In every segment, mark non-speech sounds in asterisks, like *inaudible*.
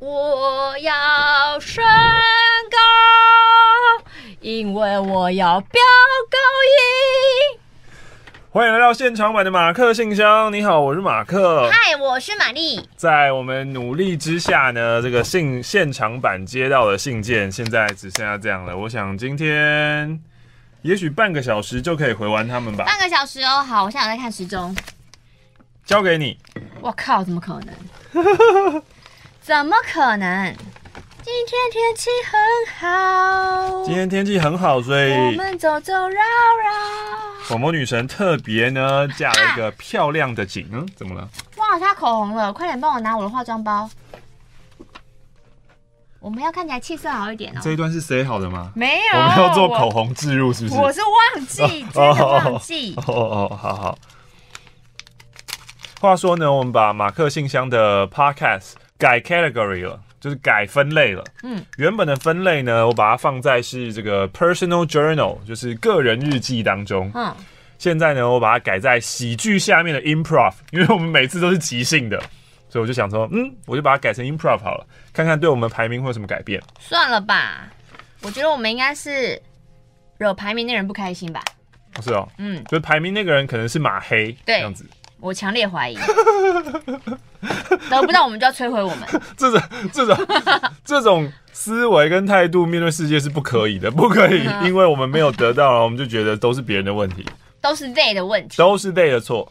我要升高，因为我要飙高音。欢迎来到现场版的马克信箱。你好，我是马克。嗨，我是玛丽。在我们努力之下呢，这个信现场版接到的信件，现在只剩下这样了。我想今天也许半个小时就可以回完他们吧。半个小时哦，好，我现在在看时钟。交给你。我靠，怎么可能？*laughs* 怎么可能？今天天气很好。今天天气很好，所以我们走走绕绕。广播女神特别呢，架了一个漂亮的景。嗯，怎么了？忘了擦口红了，快点帮我拿我的化妆包。我们要看起来气色好一点哦。这一段是谁好的吗？没有，我们要做口红置入，是不是？我是忘记，真的忘记。哦哦，好好。话说呢，我们把马克信箱的 podcast 改 category 了。就是改分类了，嗯，原本的分类呢，我把它放在是这个 personal journal，就是个人日记当中，嗯，现在呢，我把它改在喜剧下面的 improv，因为我们每次都是即兴的，所以我就想说，嗯，我就把它改成 improv 好了，看看对我们排名会有什么改变。算了吧，我觉得我们应该是惹排名那人不开心吧？是哦，嗯，就是排名那个人可能是马黑，对，这样子。我强烈怀疑，得不到我们就要摧毁我们。*laughs* 这种这种这种思维跟态度面对世界是不可以的，不可以，因为我们没有得到了，我们就觉得都是别人的问题，都是 they 的问题，都是 they 的错。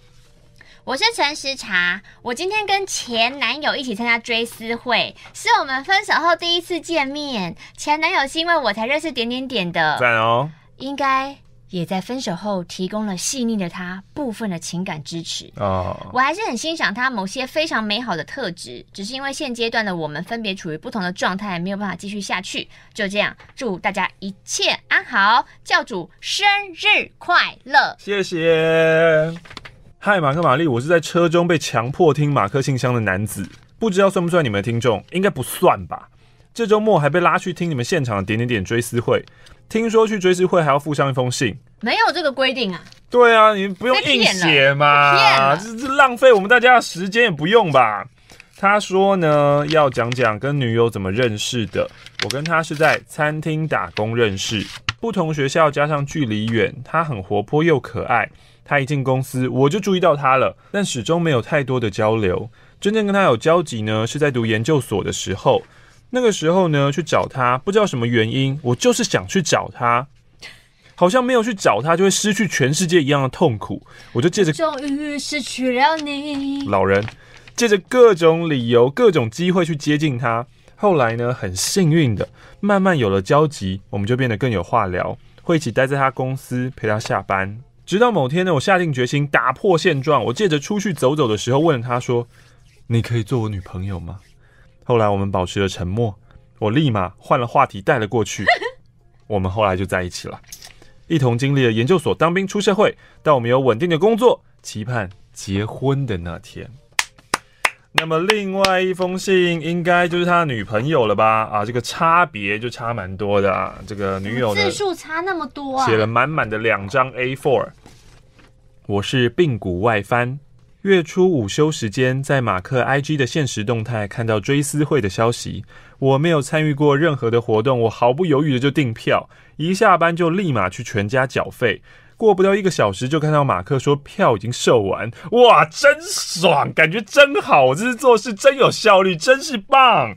我是陈时茶，我今天跟前男友一起参加追思会，是我们分手后第一次见面。前男友是因为我才认识点点点的，赞哦，应该。也在分手后提供了细腻的他部分的情感支持哦，oh. 我还是很欣赏他某些非常美好的特质，只是因为现阶段的我们分别处于不同的状态，没有办法继续下去。就这样，祝大家一切安好，教主生日快乐！谢谢。嗨，马克玛丽，我是在车中被强迫听马克信箱的男子，不知道算不算你们的听众？应该不算吧。这周末还被拉去听你们现场的点点点追思会。听说去追思会还要附上一封信，没有这个规定啊？对啊，你不用硬写嘛，这这浪费我们大家的时间也不用吧？他说呢，要讲讲跟女友怎么认识的。我跟他是在餐厅打工认识，不同学校加上距离远，他很活泼又可爱。他一进公司我就注意到他了，但始终没有太多的交流。真正跟他有交集呢，是在读研究所的时候。那个时候呢，去找他，不知道什么原因，我就是想去找他，好像没有去找他就会失去全世界一样的痛苦。我就借着终于失去了你，老人借着各种理由、各种机会去接近他。后来呢，很幸运的，慢慢有了交集，我们就变得更有话聊，会一起待在他公司陪他下班。直到某天呢，我下定决心打破现状，我借着出去走走的时候，问了他说：“你可以做我女朋友吗？”后来我们保持了沉默，我立马换了话题带了过去，*laughs* 我们后来就在一起了，一同经历了研究所、当兵、出社会，到我们有稳定的工作，期盼结婚的那天。那么另外一封信应该就是他女朋友了吧？啊，这个差别就差蛮多的啊，这个女友字数差那么多啊，写了满满的两张 A4。我是髌骨外翻。月初午休时间，在马克 IG 的限时动态看到追思会的消息。我没有参与过任何的活动，我毫不犹豫的就订票，一下班就立马去全家缴费。过不到一个小时，就看到马克说票已经售完。哇，真爽，感觉真好，我这次做事真有效率，真是棒。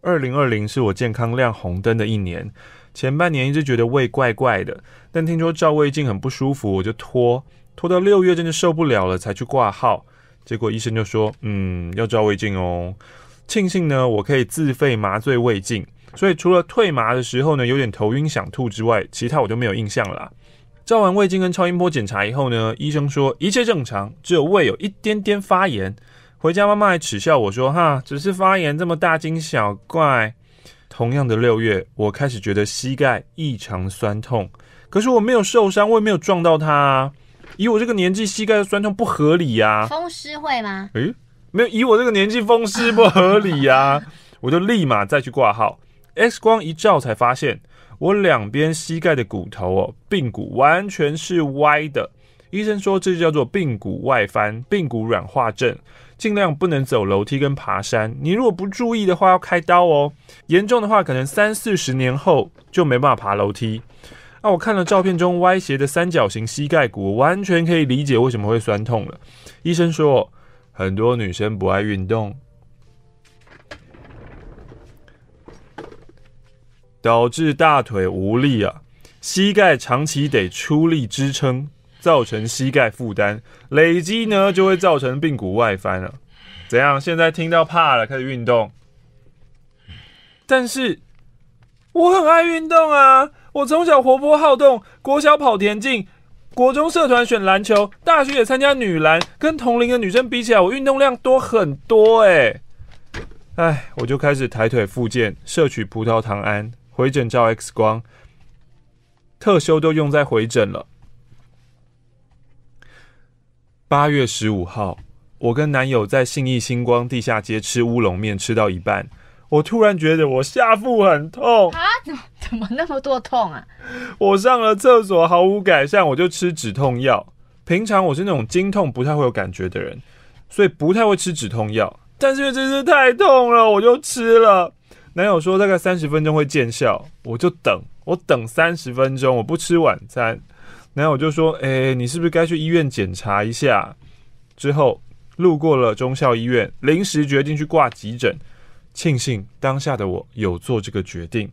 二零二零是我健康亮红灯的一年，前半年一直觉得胃怪怪的，但听说照胃镜很不舒服，我就拖。拖到六月真的受不了了，才去挂号，结果医生就说：“嗯，要照胃镜哦。”庆幸呢，我可以自费麻醉胃镜，所以除了退麻的时候呢，有点头晕想吐之外，其他我就没有印象了。照完胃镜跟超音波检查以后呢，医生说一切正常，只有胃有一点点发炎。回家妈妈还耻笑我说：“哈，只是发炎，这么大惊小怪。”同样的六月，我开始觉得膝盖异常酸痛，可是我没有受伤，我也没有撞到它啊。以我这个年纪，膝盖的酸痛不合理呀、啊。风湿会吗？诶、欸，没有。以我这个年纪，风湿不合理呀、啊。*laughs* 我就立马再去挂号，X 光一照才发现，我两边膝盖的骨头哦，髌骨完全是歪的，医生说这就叫做髌骨外翻、髌骨软化症，尽量不能走楼梯跟爬山。你如果不注意的话，要开刀哦。严重的话，可能三四十年后就没办法爬楼梯。那、我看了照片中歪斜的三角形膝盖骨，完全可以理解为什么会酸痛了。医生说，很多女生不爱运动，导致大腿无力啊，膝盖长期得出力支撑，造成膝盖负担，累积呢就会造成髌骨外翻了。怎样？现在听到怕了，开始运动。但是我很爱运动啊。我从小活泼好动，国小跑田径，国中社团选篮球，大学也参加女篮。跟同龄的女生比起来，我运动量多很多哎、欸。哎，我就开始抬腿复健，摄取葡萄糖胺，回诊照 X 光，特休都用在回诊了。八月十五号，我跟男友在信义星光地下街吃乌龙面，吃到一半。我突然觉得我下腹很痛啊！怎么怎么那么多痛啊？我上了厕所毫无改善，我就吃止痛药。平常我是那种经痛不太会有感觉的人，所以不太会吃止痛药。但是因为这次太痛了，我就吃了。男友说大概三十分钟会见效，我就等，我等三十分钟，我不吃晚餐。男友就说：“欸，你是不是该去医院检查一下？”之后路过了中校医院，临时决定去挂急诊。庆幸当下的我有做这个决定。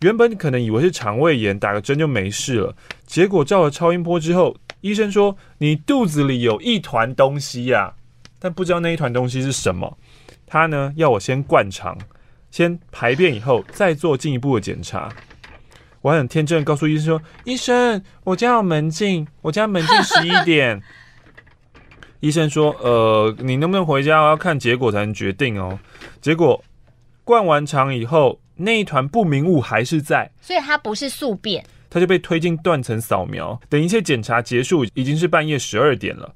原本可能以为是肠胃炎，打个针就没事了。结果照了超音波之后，医生说你肚子里有一团东西呀，但不知道那一团东西是什么。他呢要我先灌肠，先排便以后再做进一步的检查。我很天真的告诉医生说：“医生，我家有门禁，我家门禁十一点。”医生说：“呃，你能不能回家？我要看结果才能决定哦。”结果灌完肠以后，那一团不明物还是在，所以它不是宿便，它就被推进断层扫描。等一切检查结束，已经是半夜十二点了。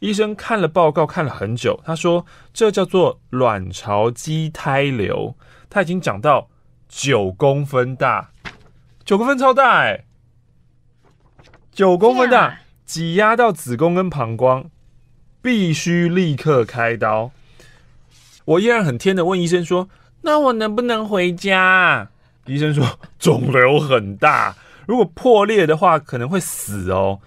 医生看了报告看了很久，他说：“这叫做卵巢畸胎瘤，它已经长到九公分大，九公分超大哎，九公分大，挤压到子宫跟膀胱。”必须立刻开刀。我依然很天的问医生说：“那我能不能回家？”医生说：“肿瘤很大，如果破裂的话可能会死哦。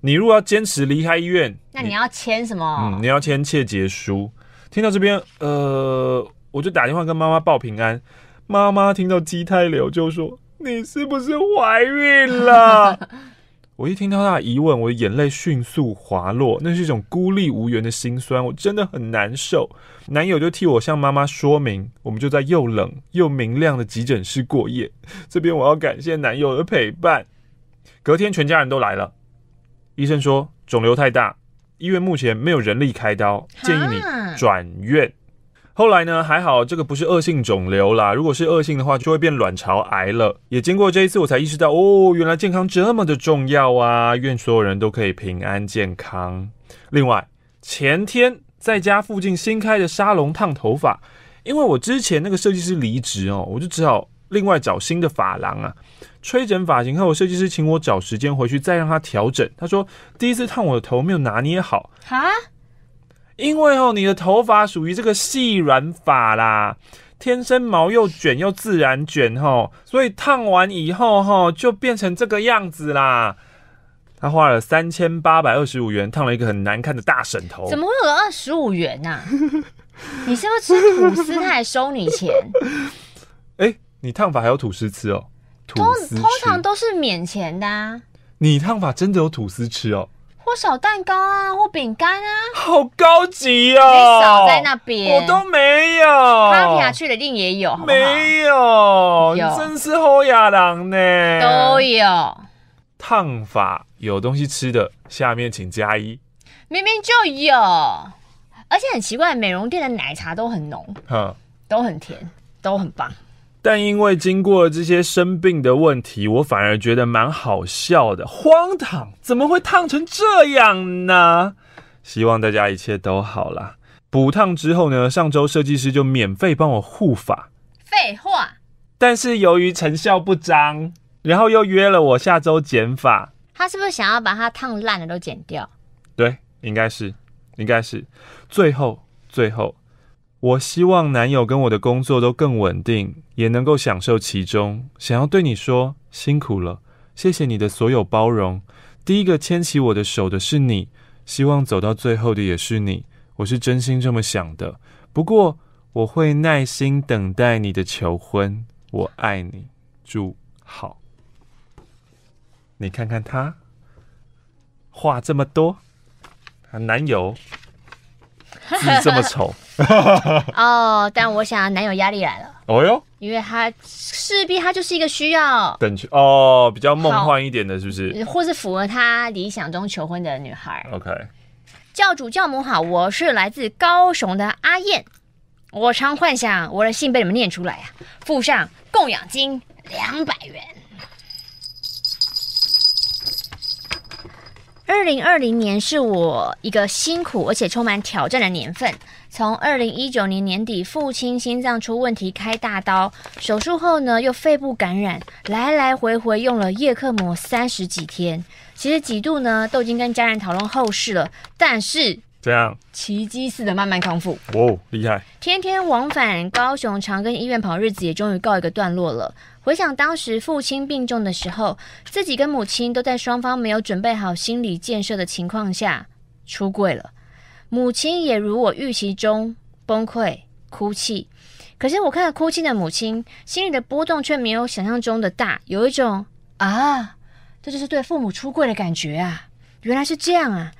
你如果要坚持离开医院，那你要签什么？嗯，你要签切结书。”听到这边，呃，我就打电话跟妈妈报平安。妈妈听到畸胎瘤就说：“你是不是怀孕了？” *laughs* *laughs* 我一听到他的疑问，我的眼泪迅速滑落，那是一种孤立无援的心酸，我真的很难受。男友就替我向妈妈说明，我们就在又冷又明亮的急诊室过夜。这边我要感谢男友的陪伴。隔天全家人都来了，医生说肿瘤太大，医院目前没有人力开刀，建议你转院。后来呢，还好这个不是恶性肿瘤啦。如果是恶性的话，就会变卵巢癌了。也经过这一次，我才意识到，哦，原来健康这么的重要啊！愿所有人都可以平安健康。另外，前天在家附近新开的沙龙烫头发，因为我之前那个设计师离职哦，我就只好另外找新的发廊啊。吹整发型后，设计师请我找时间回去再让他调整。他说第一次烫我的头没有拿捏好。哈？因为哦，你的头发属于这个细软发啦，天生毛又卷又自然卷吼，所以烫完以后吼就变成这个样子啦。他花了三千八百二十五元烫了一个很难看的大婶头。怎么会有二十五元呐、啊？*laughs* 你是不是吃吐司他还收你钱？哎、欸，你烫发还有吐司吃哦？吐司通常都是免钱的啊。你烫发真的有吐司吃哦？或小蛋糕啊，或饼干啊，好高级哦！你少在那边，我都没有。他平常去的一定也有，好好没有，有，真是好亚郎呢。都有烫法有东西吃的，下面请加一。明明就有，而且很奇怪，美容店的奶茶都很浓，哼，都很甜，都很棒。但因为经过了这些生病的问题，我反而觉得蛮好笑的。荒唐，怎么会烫成这样呢？希望大家一切都好啦。补烫之后呢，上周设计师就免费帮我护发。废话。但是由于成效不彰，然后又约了我下周剪发。他是不是想要把它烫烂的都剪掉？对，应该是，应该是。最后，最后，我希望男友跟我的工作都更稳定，也能够享受其中。想要对你说，辛苦了，谢谢你的所有包容。第一个牵起我的手的是你，希望走到最后的也是你。我是真心这么想的。不过，我会耐心等待你的求婚。我爱你，祝好。你看看他，话这么多，她男友字这么丑 *laughs* 哦。但我想男友压力来了。哦哟，因为他势必他就是一个需要等哦，比较梦幻一点的，是不是？或是符合他理想中求婚的女孩。OK，教主教母好，我是来自高雄的阿燕。我常幻想我的信被你们念出来啊，附上供养金两百元。二零二零年是我一个辛苦而且充满挑战的年份。从二零一九年年底，父亲心脏出问题，开大刀，手术后呢又肺部感染，来来回回用了叶克膜三十几天。其实几度呢都已经跟家人讨论后事了，但是这样奇迹似的慢慢康复。哦，厉害！天天往返高雄长庚医院跑日子，也终于告一个段落了。回想当时父亲病重的时候，自己跟母亲都在双方没有准备好心理建设的情况下出柜了，母亲也如我预期中崩溃哭泣。可是我看到哭泣的母亲，心里的波动却没有想象中的大，有一种啊，这就是对父母出柜的感觉啊！原来是这样啊！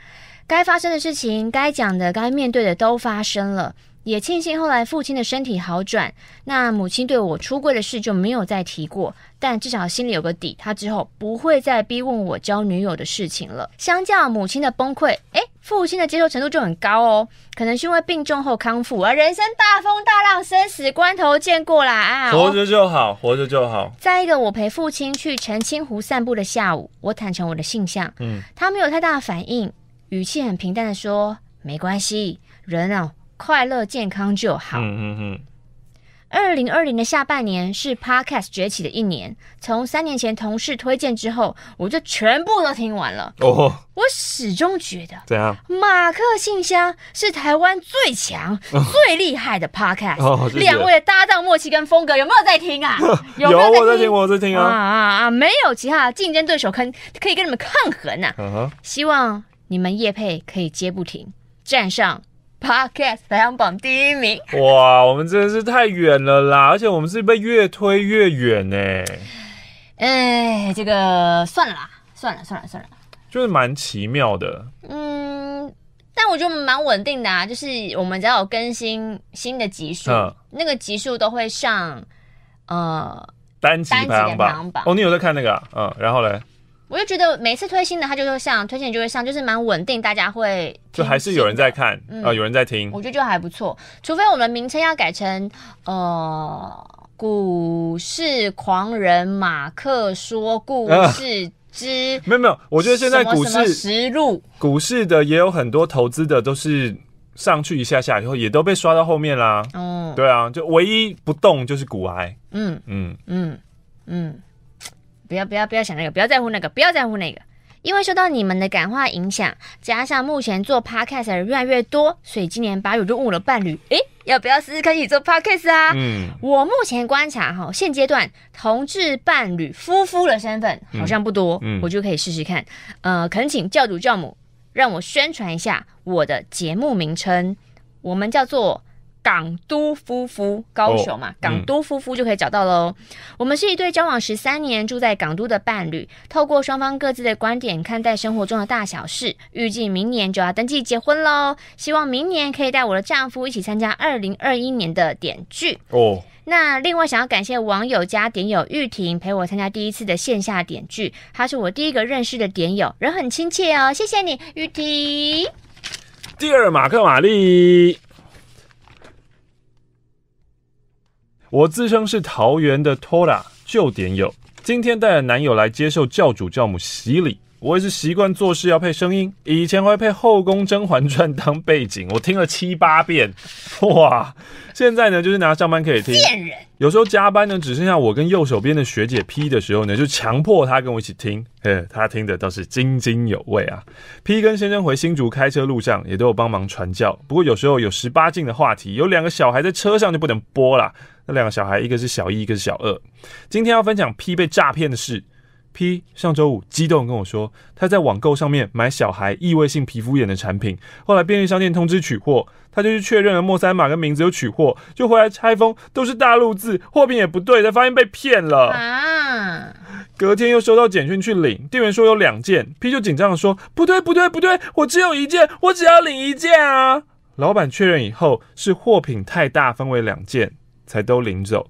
该发生的事情，该讲的，该面对的都发生了。也庆幸后来父亲的身体好转，那母亲对我出柜的事就没有再提过，但至少心里有个底，他之后不会再逼问我交女友的事情了。相较母亲的崩溃，诶，父亲的接受程度就很高哦，可能是因为病重后康复，而人生大风大浪，生死关头见过啦啊，活着就好，活着就好。在一个我陪父亲去澄清湖散步的下午，我坦诚我的性向，嗯，他没有太大的反应，语气很平淡的说：“没关系，人啊。”快乐健康就好。嗯嗯嗯。二零二零的下半年是 Podcast 崛起的一年。从三年前同事推荐之后，我就全部都听完了。哦。我始终觉得，怎样？马克信箱是台湾最强、最厉害的 Podcast。哦。两位的搭档默契跟风格，有没有在听啊？*laughs* 有，有我在听，我在听啊啊啊！没有其他竞争对手可可以跟你们抗衡呐。嗯哼。希望你们叶配可以接不停，站上。Podcast 排行榜第一名，哇！我们真的是太远了啦，而且我们是被越推越远呢。哎，这个算了啦，算了算了算了，就是蛮奇妙的。嗯，但我觉得蛮稳定的啊，就是我们只要有更新新的集数，嗯、那个集数都会上呃单集排行榜。哦，你有在看那个、啊？嗯，然后嘞？我就觉得每次推新的，它就会上，推荐就会上，就是蛮稳定，大家会就还是有人在看啊、嗯呃，有人在听，我觉得就还不错。除非我们名称要改成呃“股市狂人马克说故事之 *laughs* ”，没有没有，我觉得现在股市实录股市的也有很多投资的都是上去一下下以后也都被刷到后面啦。哦，对啊，就唯一不动就是股癌。嗯嗯嗯嗯。不要不要不要想那个，不要在乎那个，不要在乎那个，因为受到你们的感化影响，加上目前做 podcast 的人越来越多，所以今年八月就问我的伴侣，诶，要不要试试看一起做 podcast 啊？嗯，我目前观察哈，现阶段同志伴侣夫妇的身份好像不多，嗯，我就可以试试看。呃，恳请教主教母让我宣传一下我的节目名称，我们叫做。港都夫妇，高雄嘛，港都夫妇就可以找到喽。我们是一对交往十三年、住在港都的伴侣，透过双方各自的观点看待生活中的大小事。预计明年就要登记结婚喽，希望明年可以带我的丈夫一起参加二零二一年的点剧哦。那另外想要感谢网友加点友玉婷陪我参加第一次的线下点剧，她是我第一个认识的点友，人很亲切哦，谢谢你玉婷。第二马克玛丽。我自称是桃园的 Tora 旧点友，今天带着男友来接受教主教母洗礼。我也是习惯做事要配声音，以前会配《后宫甄嬛传》当背景，*laughs* 我听了七八遍，*laughs* 哇！现在呢，就是拿上班可以听。贱人。有时候加班呢，只剩下我跟右手边的学姐 P 的时候呢，就强迫她跟我一起听，嘿，她听的倒是津津有味啊。P 跟先生回新竹开车路上也都有帮忙传教，不过有时候有十八禁的话题，有两个小孩在车上就不能播啦。那两个小孩，一个是小一，一个是小二。今天要分享 P 被诈骗的事。P 上周五激动跟我说，他在网购上面买小孩异位性皮肤炎的产品，后来便利商店通知取货，他就去确认了莫三码跟名字有取货，就回来拆封都是大陆字，货品也不对，才发现被骗了啊！隔天又收到简讯去领，店员说有两件，P 就紧张的说不对不对不对，我只有一件，我只要领一件啊！老板确认以后是货品太大，分为两件，才都领走。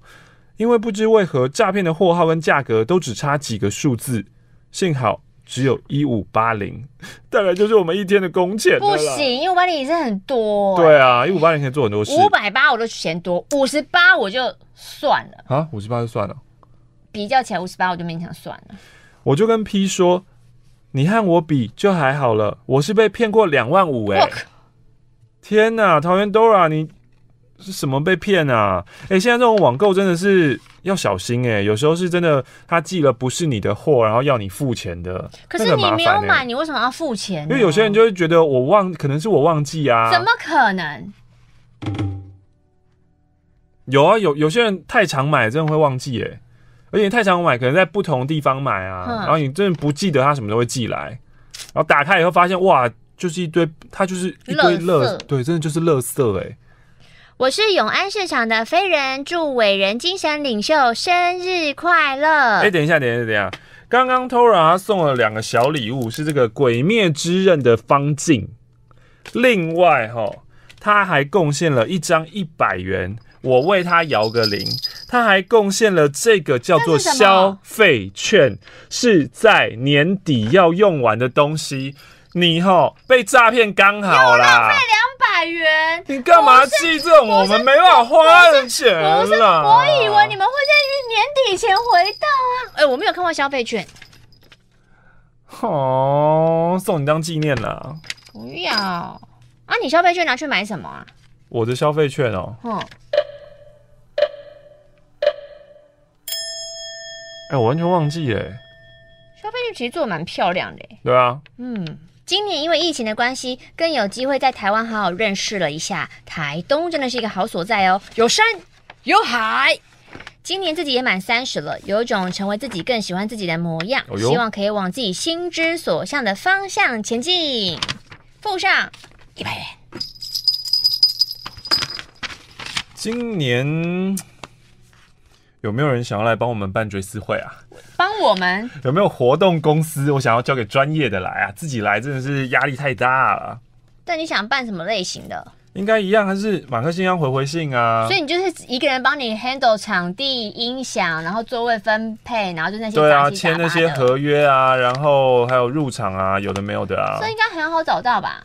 因为不知为何，诈骗的货号跟价格都只差几个数字，幸好只有一五八零，大概就是我们一天的工钱。不行，一五八零也是很多。对啊，一五八零可以做很多事。五百八我都嫌多，五十八我就算了。啊，五十八就算了。比较起来，五十八我就勉强算了。我就跟 P 说，你和我比就还好了，我是被骗过两万五哎。天哪，桃园 Dora 你。是什么被骗啊？哎、欸，现在这种网购真的是要小心哎、欸，有时候是真的，他寄了不是你的货，然后要你付钱的。可是你没有买，欸、你为什么要付钱？因为有些人就会觉得我忘，可能是我忘记啊。怎么可能？有啊，有有些人太常买，真的会忘记哎、欸。而且太常买，可能在不同地方买啊，然后你真的不记得他什么都会寄来，然后打开以后发现哇，就是一堆，他就是一堆垃，对，真的就是垃圾哎、欸。我是永安市场的飞人，祝伟人精神领袖生日快乐！哎、欸，等一下，等一下，等一下，刚刚 Tora 送了两个小礼物，是这个《鬼灭之刃》的方镜，另外哈，他还贡献了一张一百元，我为他摇个铃，他还贡献了这个叫做消费券，是在年底要用完的东西，你哈被诈骗刚好啦。百元，你干嘛寄这种我们没办法花的钱啦？不是，我以为你们会在年底前回到啊。哎、欸，我没有看过消费券。哦，送你当纪念啦。不要啊！你消费券拿去买什么啊？我的消费券哦。嗯。哎、欸，我完全忘记哎。消费券其实做的蛮漂亮的。对啊。嗯。今年因为疫情的关系，更有机会在台湾好好认识了一下台东，真的是一个好所在哦，有山有海。今年自己也满三十了，有一种成为自己更喜欢自己的模样，哦、希望可以往自己心之所向的方向前进。附上一百元。今年。有没有人想要来帮我们办追思会啊？帮我们？有没有活动公司？我想要交给专业的来啊，自己来真的是压力太大了。但你想办什么类型的？应该一样，还是马克信箱回回信啊？所以你就是一个人帮你 handle 场地、音响，然后座位分配，然后就那些对啊，签那些合约啊，然后还有入场啊，有的没有的啊。所以应该很好找到吧？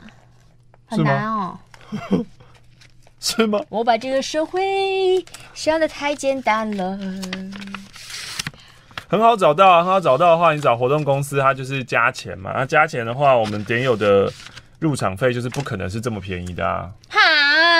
很难哦。*laughs* 是吗？我把这个社会想的太简单了。很好找到啊，很好找到的话，你找活动公司，它就是加钱嘛。那加钱的话，我们点友的入场费就是不可能是这么便宜的啊。哈，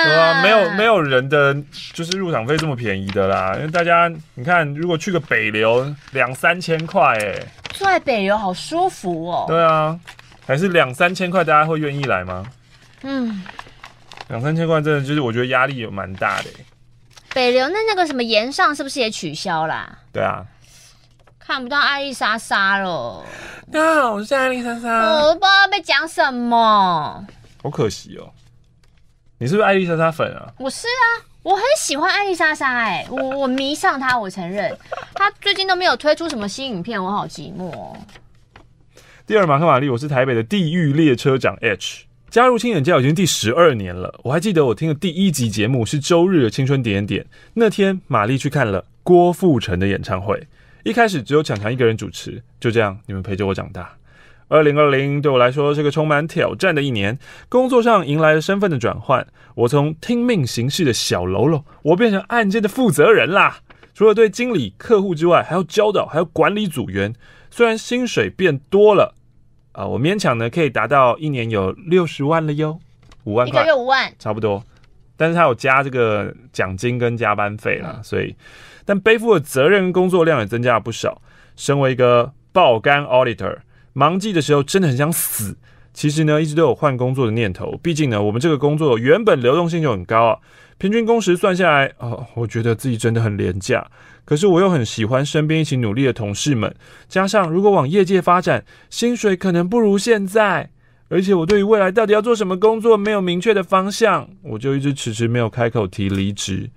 对啊，没有没有人的就是入场费这么便宜的啦。因为大家你看，如果去个北流两三千块，哎，住在北流好舒服哦。对啊，还是两三千块，大家会愿意来吗？嗯。两三千块真的就是，我觉得压力有蛮大的。北流那那个什么岩上是不是也取消啦？对啊，看不到艾丽莎莎了。那，我是艾丽莎莎，我都不知道被讲什么，好可惜哦。你是不是艾丽莎莎粉啊？我是啊，我很喜欢艾丽莎莎，哎，我我迷上她，我承认。她最近都没有推出什么新影片，我好寂寞哦。第二马克玛丽，我是台北的地狱列车长 H。加入亲眼教已经第十二年了，我还记得我听的第一集节目是周日的青春点点点。那天玛丽去看了郭富城的演唱会，一开始只有强强一个人主持，就这样你们陪着我长大。二零二零对我来说是个充满挑战的一年，工作上迎来了身份的转换，我从听命行事的小喽啰，我变成案件的负责人啦。除了对经理、客户之外，还要教导，还要管理组员。虽然薪水变多了。啊、呃，我勉强呢可以达到一年有六十万了哟，五万块，一个月五万，差不多。但是他有加这个奖金跟加班费啦，所以，但背负的责任跟工作量也增加了不少。身为一个爆肝 auditor，忙季的时候真的很想死。其实呢，一直都有换工作的念头。毕竟呢，我们这个工作原本流动性就很高啊，平均工时算下来，哦，我觉得自己真的很廉价。可是我又很喜欢身边一起努力的同事们，加上如果往业界发展，薪水可能不如现在。而且我对于未来到底要做什么工作没有明确的方向，我就一直迟迟没有开口提离职，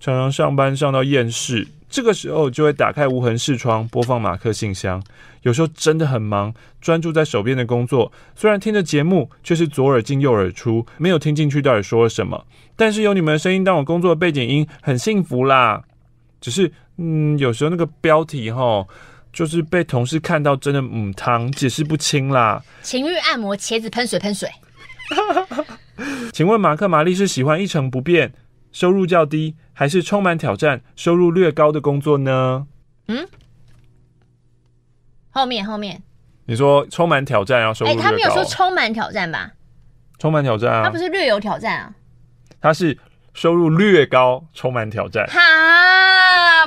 常常上班上到厌世。这个时候就会打开无痕视窗，播放马克信箱。有时候真的很忙，专注在手边的工作，虽然听着节目，却是左耳进右耳出，没有听进去到底说了什么。但是有你们的声音当我工作的背景音，很幸福啦。只是，嗯，有时候那个标题哈。就是被同事看到，真的母汤解释不清啦。情欲按摩，茄子喷水喷水。*laughs* 请问马克玛丽是喜欢一成不变、收入较低，还是充满挑战、收入略高的工作呢？嗯，后面后面，你说充满挑战，然后收入略高。哎、欸，他没有说充满挑战吧？充满挑战啊，他不是略有挑战啊，他是收入略高，充满挑战。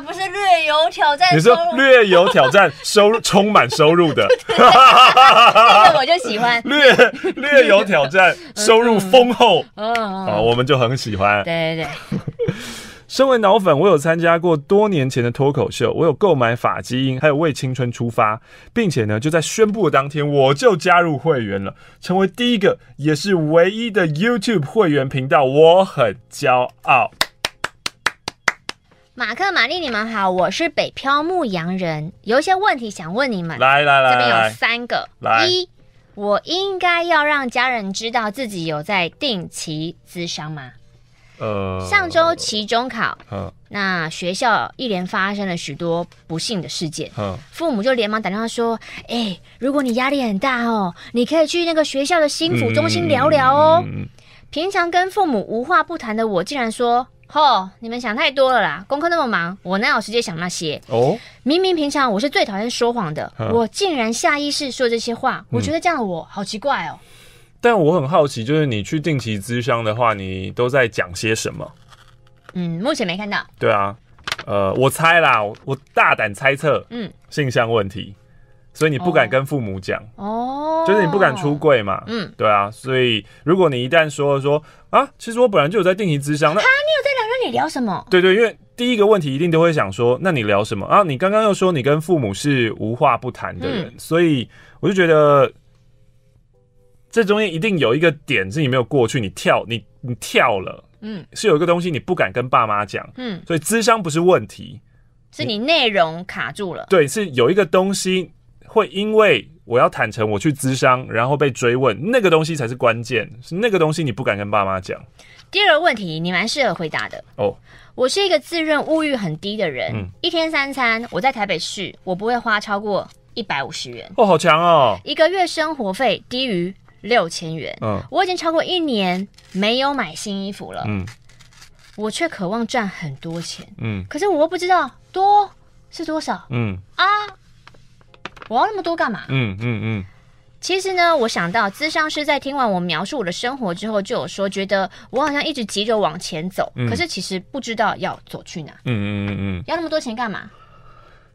不是略有挑战，你说略有挑战，收入 *laughs* 充满收入的，这个我就喜欢。*laughs* 略略有挑战，收入丰厚，*laughs* 嗯，啊，我们就很喜欢。对对对。身为脑粉，我有参加过多年前的脱口秀，我有购买法基因，还有为青春出发，并且呢，就在宣布的当天，我就加入会员了，成为第一个也是唯一的 YouTube 会员频道，我很骄傲。马克、玛丽，你们好，我是北漂牧羊人，有一些问题想问你们。来来来，这边有三个。来，一，我应该要让家人知道自己有在定期咨商吗？呃，上周期中考，呃、那学校一连发生了许多不幸的事件，呃、父母就连忙打电话说：“哎、欸，如果你压力很大哦，你可以去那个学校的心辅中心聊聊哦。嗯”嗯嗯嗯、平常跟父母无话不谈的我，竟然说。哦，你们想太多了啦！功课那么忙，我哪有时间想那些？哦，明明平常我是最讨厌说谎的，我竟然下意识说这些话，嗯、我觉得这样的我好奇怪哦。但我很好奇，就是你去定期咨商的话，你都在讲些什么？嗯，目前没看到。对啊，呃，我猜啦，我大胆猜测，嗯，性向问题。所以你不敢跟父母讲。哦，就是你不敢出柜嘛，嗯，对啊，所以如果你一旦说了说啊，其实我本来就有在定期咨商，那你有在聊，那你聊什么？对对，因为第一个问题一定都会想说，那你聊什么？啊？你刚刚又说你跟父母是无话不谈的人，所以我就觉得这中间一定有一个点是你没有过去，你跳你你跳了，嗯，是有一个东西你不敢跟爸妈讲，嗯，所以咨商不是问题，是你内容卡住了，对，是有一个东西。会因为我要坦诚我去咨商，然后被追问，那个东西才是关键，是那个东西你不敢跟爸妈讲。第二个问题你蛮适合回答的哦。我是一个自认物欲很低的人，嗯、一天三餐我在台北市，我不会花超过一百五十元。哦，好强哦！一个月生活费低于六千元，嗯，我已经超过一年没有买新衣服了，嗯，我却渴望赚很多钱，嗯，可是我又不知道多是多少，嗯啊。我要那么多干嘛？嗯嗯嗯。其实呢，我想到咨商师在听完我描述我的生活之后，就有说觉得我好像一直急着往前走，嗯、可是其实不知道要走去哪。嗯嗯嗯嗯。嗯嗯，要那么多钱干嘛？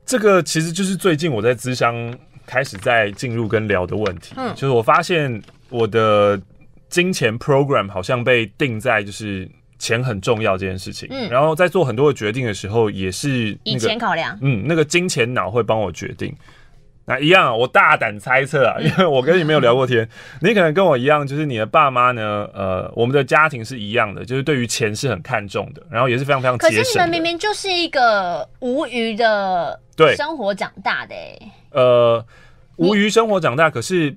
这个其实就是最近我在咨商开始在进入跟聊的问题。嗯。就是我发现我的金钱 program 好像被定在就是钱很重要这件事情。嗯。然后在做很多的决定的时候，也是、那个、以钱考量。嗯，那个金钱脑会帮我决定。那一样，我大胆猜测啊，因为我跟你没有聊过天，你可能跟我一样，就是你的爸妈呢，呃，我们的家庭是一样的，就是对于钱是很看重的，然后也是非常非常节省。可是你们明明就是一个无余的对。生活长大的，呃，无余生活长大，可是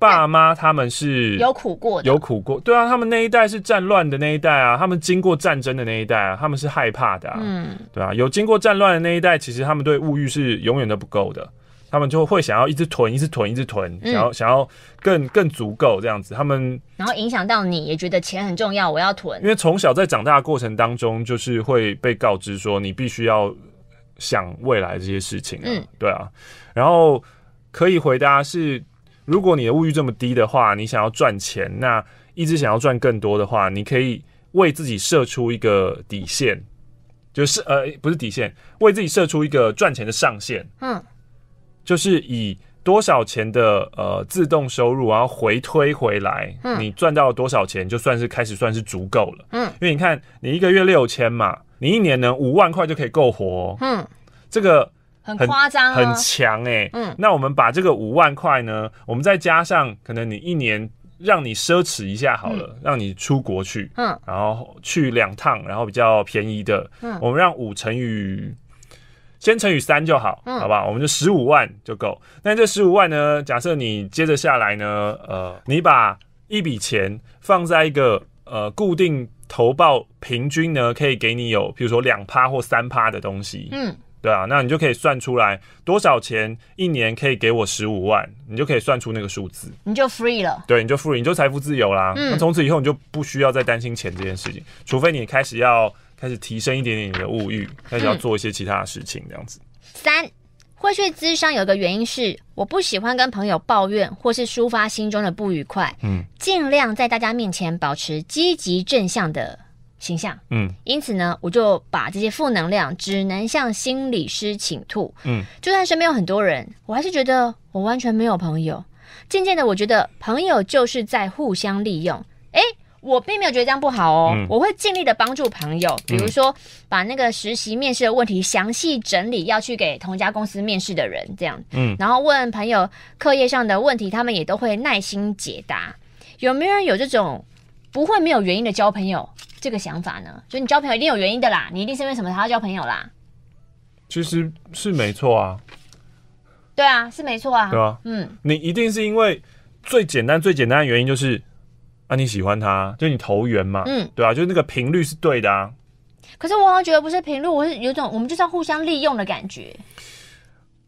爸妈他们是有苦过的，有苦过，对啊，他们那一代是战乱的那一代啊，他们经过战争的那一代啊，他们是害怕的啊，嗯，对啊，有经过战乱的那一代，其实他们对物欲是永远都不够的。他们就会想要一直囤，一直囤，一直囤，想要想要更更足够这样子。他们然后影响到你也觉得钱很重要，我要囤。因为从小在长大的过程当中，就是会被告知说你必须要想未来这些事情。嗯，对啊。然后可以回答是，如果你的物欲这么低的话，你想要赚钱，那一直想要赚更多的话，你可以为自己设出一个底线，就是呃，不是底线，为自己设出一个赚钱的上限。嗯，就是以多少钱的呃自动收入，然后回推回来，嗯，你赚到了多少钱，就算是开始算是足够了。嗯，因为你看，你一个月六千嘛，你一年呢五万块就可以够活哦。嗯，这个。很夸张，很强哎、欸。嗯，那我们把这个五万块呢，我们再加上可能你一年让你奢侈一下好了，嗯、让你出国去，嗯，然后去两趟，然后比较便宜的，嗯，我们让五乘以，先乘以三就好，嗯，好吧，我们就十五万就够。那这十五万呢，假设你接着下来呢，呃，你把一笔钱放在一个呃固定投报，平均呢可以给你有，比如说两趴或三趴的东西，嗯。对啊，那你就可以算出来多少钱一年可以给我十五万，你就可以算出那个数字，你就 free 了。对，你就 free，你就财富自由啦。嗯，那从此以后你就不需要再担心钱这件事情，除非你开始要开始提升一点点你的物欲，开始要做一些其他的事情这样子。三，会去咨商有一个原因是我不喜欢跟朋友抱怨或是抒发心中的不愉快，嗯，尽量在大家面前保持积极正向的形象，嗯，因此呢，我就把这些负能量只能向心理师倾吐，嗯，就算身边有很多人，我还是觉得我完全没有朋友。渐渐的，我觉得朋友就是在互相利用。诶，我并没有觉得这样不好哦，嗯、我会尽力的帮助朋友，比如说把那个实习面试的问题详细整理，要去给同家公司面试的人这样，嗯，然后问朋友课业上的问题，他们也都会耐心解答。有没有人有这种不会没有原因的交朋友？这个想法呢，就你交朋友一定有原因的啦，你一定是因为什么才要交朋友啦？其实是没错啊，对啊，是没错啊，对啊，嗯，你一定是因为最简单、最简单的原因就是啊，你喜欢他，就你投缘嘛，嗯，对啊，就是那个频率是对的啊。可是我好像觉得不是频率，我是有种我们就是要互相利用的感觉。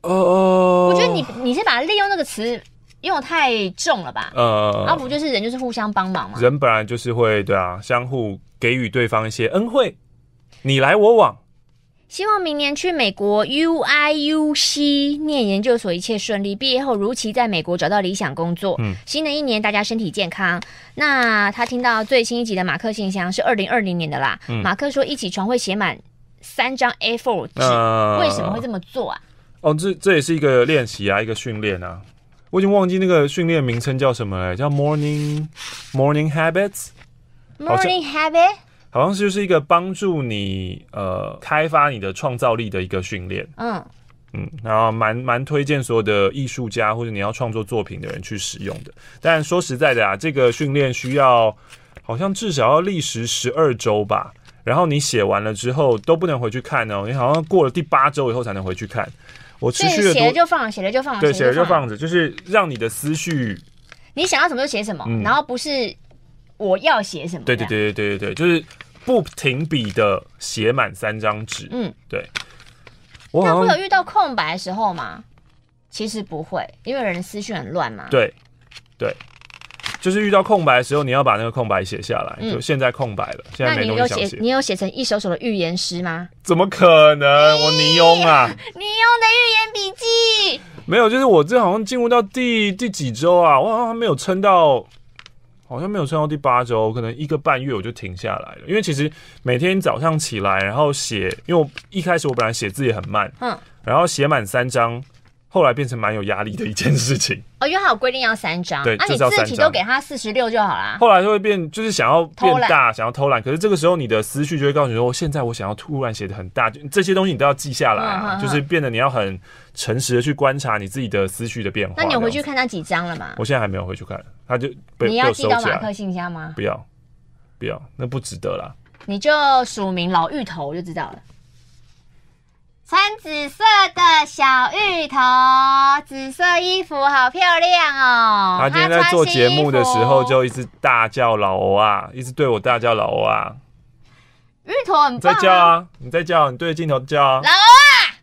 哦、呃，我觉得你你是把利用那个词。因为我太重了吧？呃，然后不就是人就是互相帮忙嘛？人本来就是会对啊，相互给予对方一些恩惠，你来我往。希望明年去美国 UIUC 念研究所一切顺利，毕业后如期在美国找到理想工作。嗯，新的一年大家身体健康。那他听到最新一集的马克信箱是二零二零年的啦。嗯，马克说一起床会写满三张 A4 纸，呃，为什么会这么做啊？哦，这这也是一个练习啊，一个训练啊。我已经忘记那个训练名称叫什么了，叫 Morning Morning Habits。Morning Habit 好像是就是一个帮助你呃开发你的创造力的一个训练。嗯嗯，然后蛮蛮推荐所有的艺术家或者你要创作作品的人去使用的。但说实在的啊，这个训练需要好像至少要历时十二周吧。然后你写完了之后都不能回去看哦，你好像过了第八周以后才能回去看。我持续写了就放，写了就放，对，写了就放着，就是让你的思绪，你想要什么就写什么，嗯、然后不是我要写什么。对对对对对对对，就是不停笔的写满三张纸。嗯，对。那会有遇到空白的时候吗？其实不会，因为人思绪很乱嘛。对对。就是遇到空白的时候，你要把那个空白写下来。嗯、就现在空白了，现在没东西想写。你有写成一首首的预言诗吗？怎么可能？我尼翁啊！尼翁的预言笔记没有，就是我这好像进入到第第几周啊？我好像没有撑到，好像没有撑到第八周，可能一个半月我就停下来了。因为其实每天早上起来，然后写，因为我一开始我本来写字也很慢，嗯，然后写满三张。后来变成蛮有压力的一件事情哦，因为他有规定要三张，对，那、啊、你字体都给他四十六就好啦。后来就会变，就是想要变大，想要偷懒。可是这个时候你的思绪就会告诉你说，现在我想要突然写的很大，就这些东西你都要记下来啊，嗯、就是变得你要很诚实的去观察你自己的思绪的变化。那你有回去看那几张了吗？我现在还没有回去看，他就被你要寄到马克信箱吗？不要，不要，那不值得啦。你就署名老芋头就知道了。穿紫色的小芋头，紫色衣服好漂亮哦！他今天在做节目的时候就一直大叫老欧啊，一直对我大叫老欧啊。芋头很棒啊。你在叫啊！你在叫，你对着镜头叫啊！老欧啊！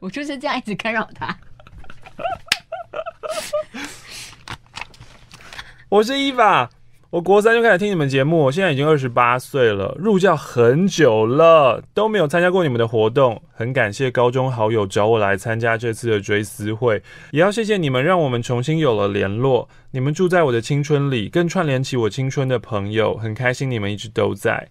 我就是这样一直干扰他。*laughs* 我是伊娃，我国三就开始听你们节目，我现在已经二十八岁了，入教很久了，都没有参加过你们的活动。很感谢高中好友找我来参加这次的追思会，也要谢谢你们让我们重新有了联络。你们住在我的青春里，更串联起我青春的朋友，很开心你们一直都在。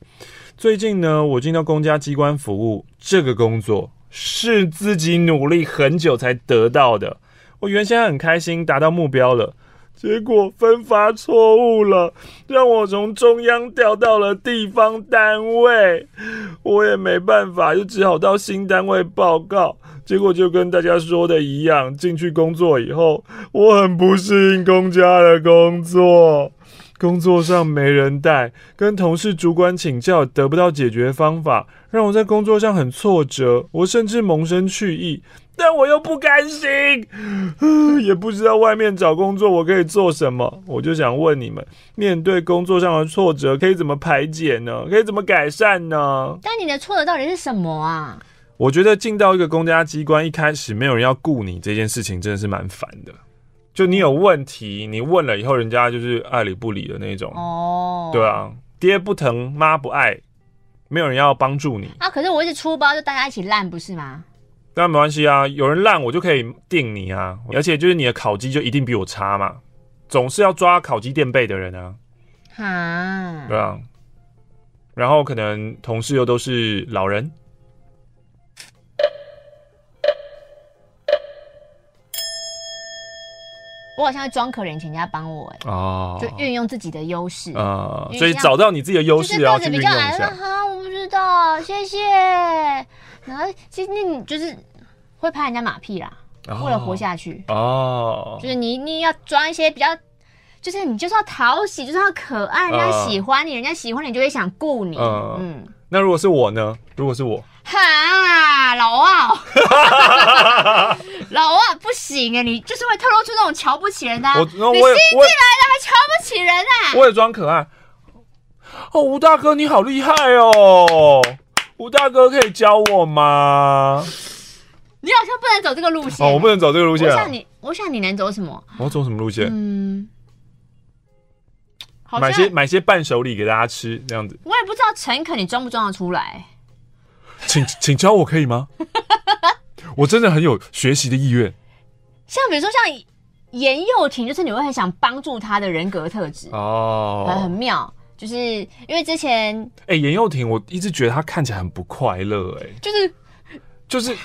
最近呢，我进到公家机关服务，这个工作是自己努力很久才得到的。我原先很开心达到目标了。结果分发错误了，让我从中央调到了地方单位，我也没办法，就只好到新单位报告。结果就跟大家说的一样，进去工作以后，我很不适应公家的工作，工作上没人带，跟同事主管请教得不到解决方法，让我在工作上很挫折，我甚至萌生去意。但我又不甘心，*sighs* 也不知道外面找工作我可以做什么，我就想问你们：面对工作上的挫折，可以怎么排解呢？可以怎么改善呢？但你的挫折到底是什么啊？我觉得进到一个公家机关，一开始没有人要雇你这件事情，真的是蛮烦的。就你有问题，你问了以后，人家就是爱理不理的那种。哦，对啊，爹不疼，妈不爱，没有人要帮助你啊。可是我一直出包，就大家一起烂，不是吗？但没关系啊，有人烂我就可以定你啊，而且就是你的烤鸡就一定比我差嘛，总是要抓烤鸡垫背的人啊，啊，对啊，然后可能同事又都是老人，我好像在装可怜，请人家帮我哎，哦，就运用自己的优势啊，所以找到你自己的优势，然后去运用一下。好，我不知道，谢谢。然后其实你就是会拍人家马屁啦，为了活下去哦，就是你你要装一些比较，就是你就是要讨喜，就是要可爱，人家喜欢你，人家喜欢你就会想雇你。嗯，那如果是我呢？如果是我，哈，老二，*laughs* 老二不行哎，你就是会透露出那种瞧不起人的，我你新进来的还瞧不起人啊？我也装可爱。哦，吴大哥你好厉害哦。吴大哥可以教我吗？你好像不能走这个路线。哦，我不能走这个路线。我想你，我想你能走什么？我走什么路线？嗯，买些买些伴手礼给大家吃，这样子。我也不知道诚恳，你装不装得出来？请请教我可以吗？*laughs* 我真的很有学习的意愿。像比如说像严幼婷，就是你会很想帮助他的人格特质哦，很很妙。就是因为之前，哎、欸，颜佑廷，我一直觉得他看起来很不快乐，哎，就是，就是，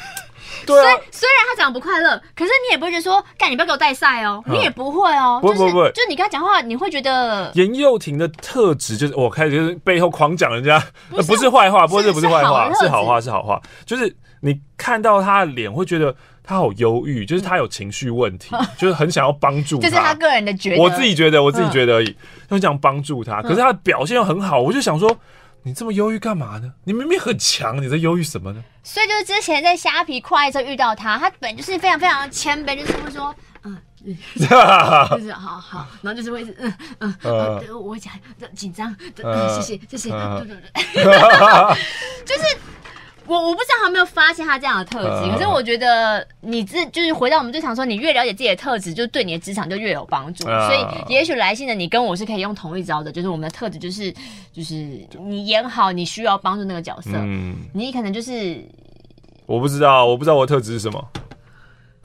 *laughs* 对啊，虽然他长得不快乐，可是你也不会觉得说，干，你不要给我带赛哦，你也不会哦，不不不，就是你跟他讲话，你会觉得严幼婷的特质就是，我开始就是背后狂讲人家，不是坏话，不过这不是坏话，是好话，是好话，就是你看到他的脸会觉得。他好忧郁，就是他有情绪问题，嗯、就是很想要帮助他。这是他个人的觉得，我自己觉得，我自己觉得而已，很想帮助他。可是他的表现又很好，我就想说，你这么忧郁干嘛呢？你明明很强，你在忧郁什么呢？所以就是之前在虾皮快的时候遇到他，他本就是非常非常谦卑，就是会说，嗯，*laughs* 就是好好，然后就是会嗯嗯，呃、我讲紧张，谢谢谢谢，对对对，*laughs* 就是。我我不知道他有没有发现他这样的特质，可是我觉得你自就是回到我们最常说，你越了解自己的特质，就对你的职场就越有帮助。所以也许来信的你跟我是可以用同一招的，就是我们的特质就是就是你演好你需要帮助那个角色，嗯，你可能就是我不知道，我不知道我的特质是什么，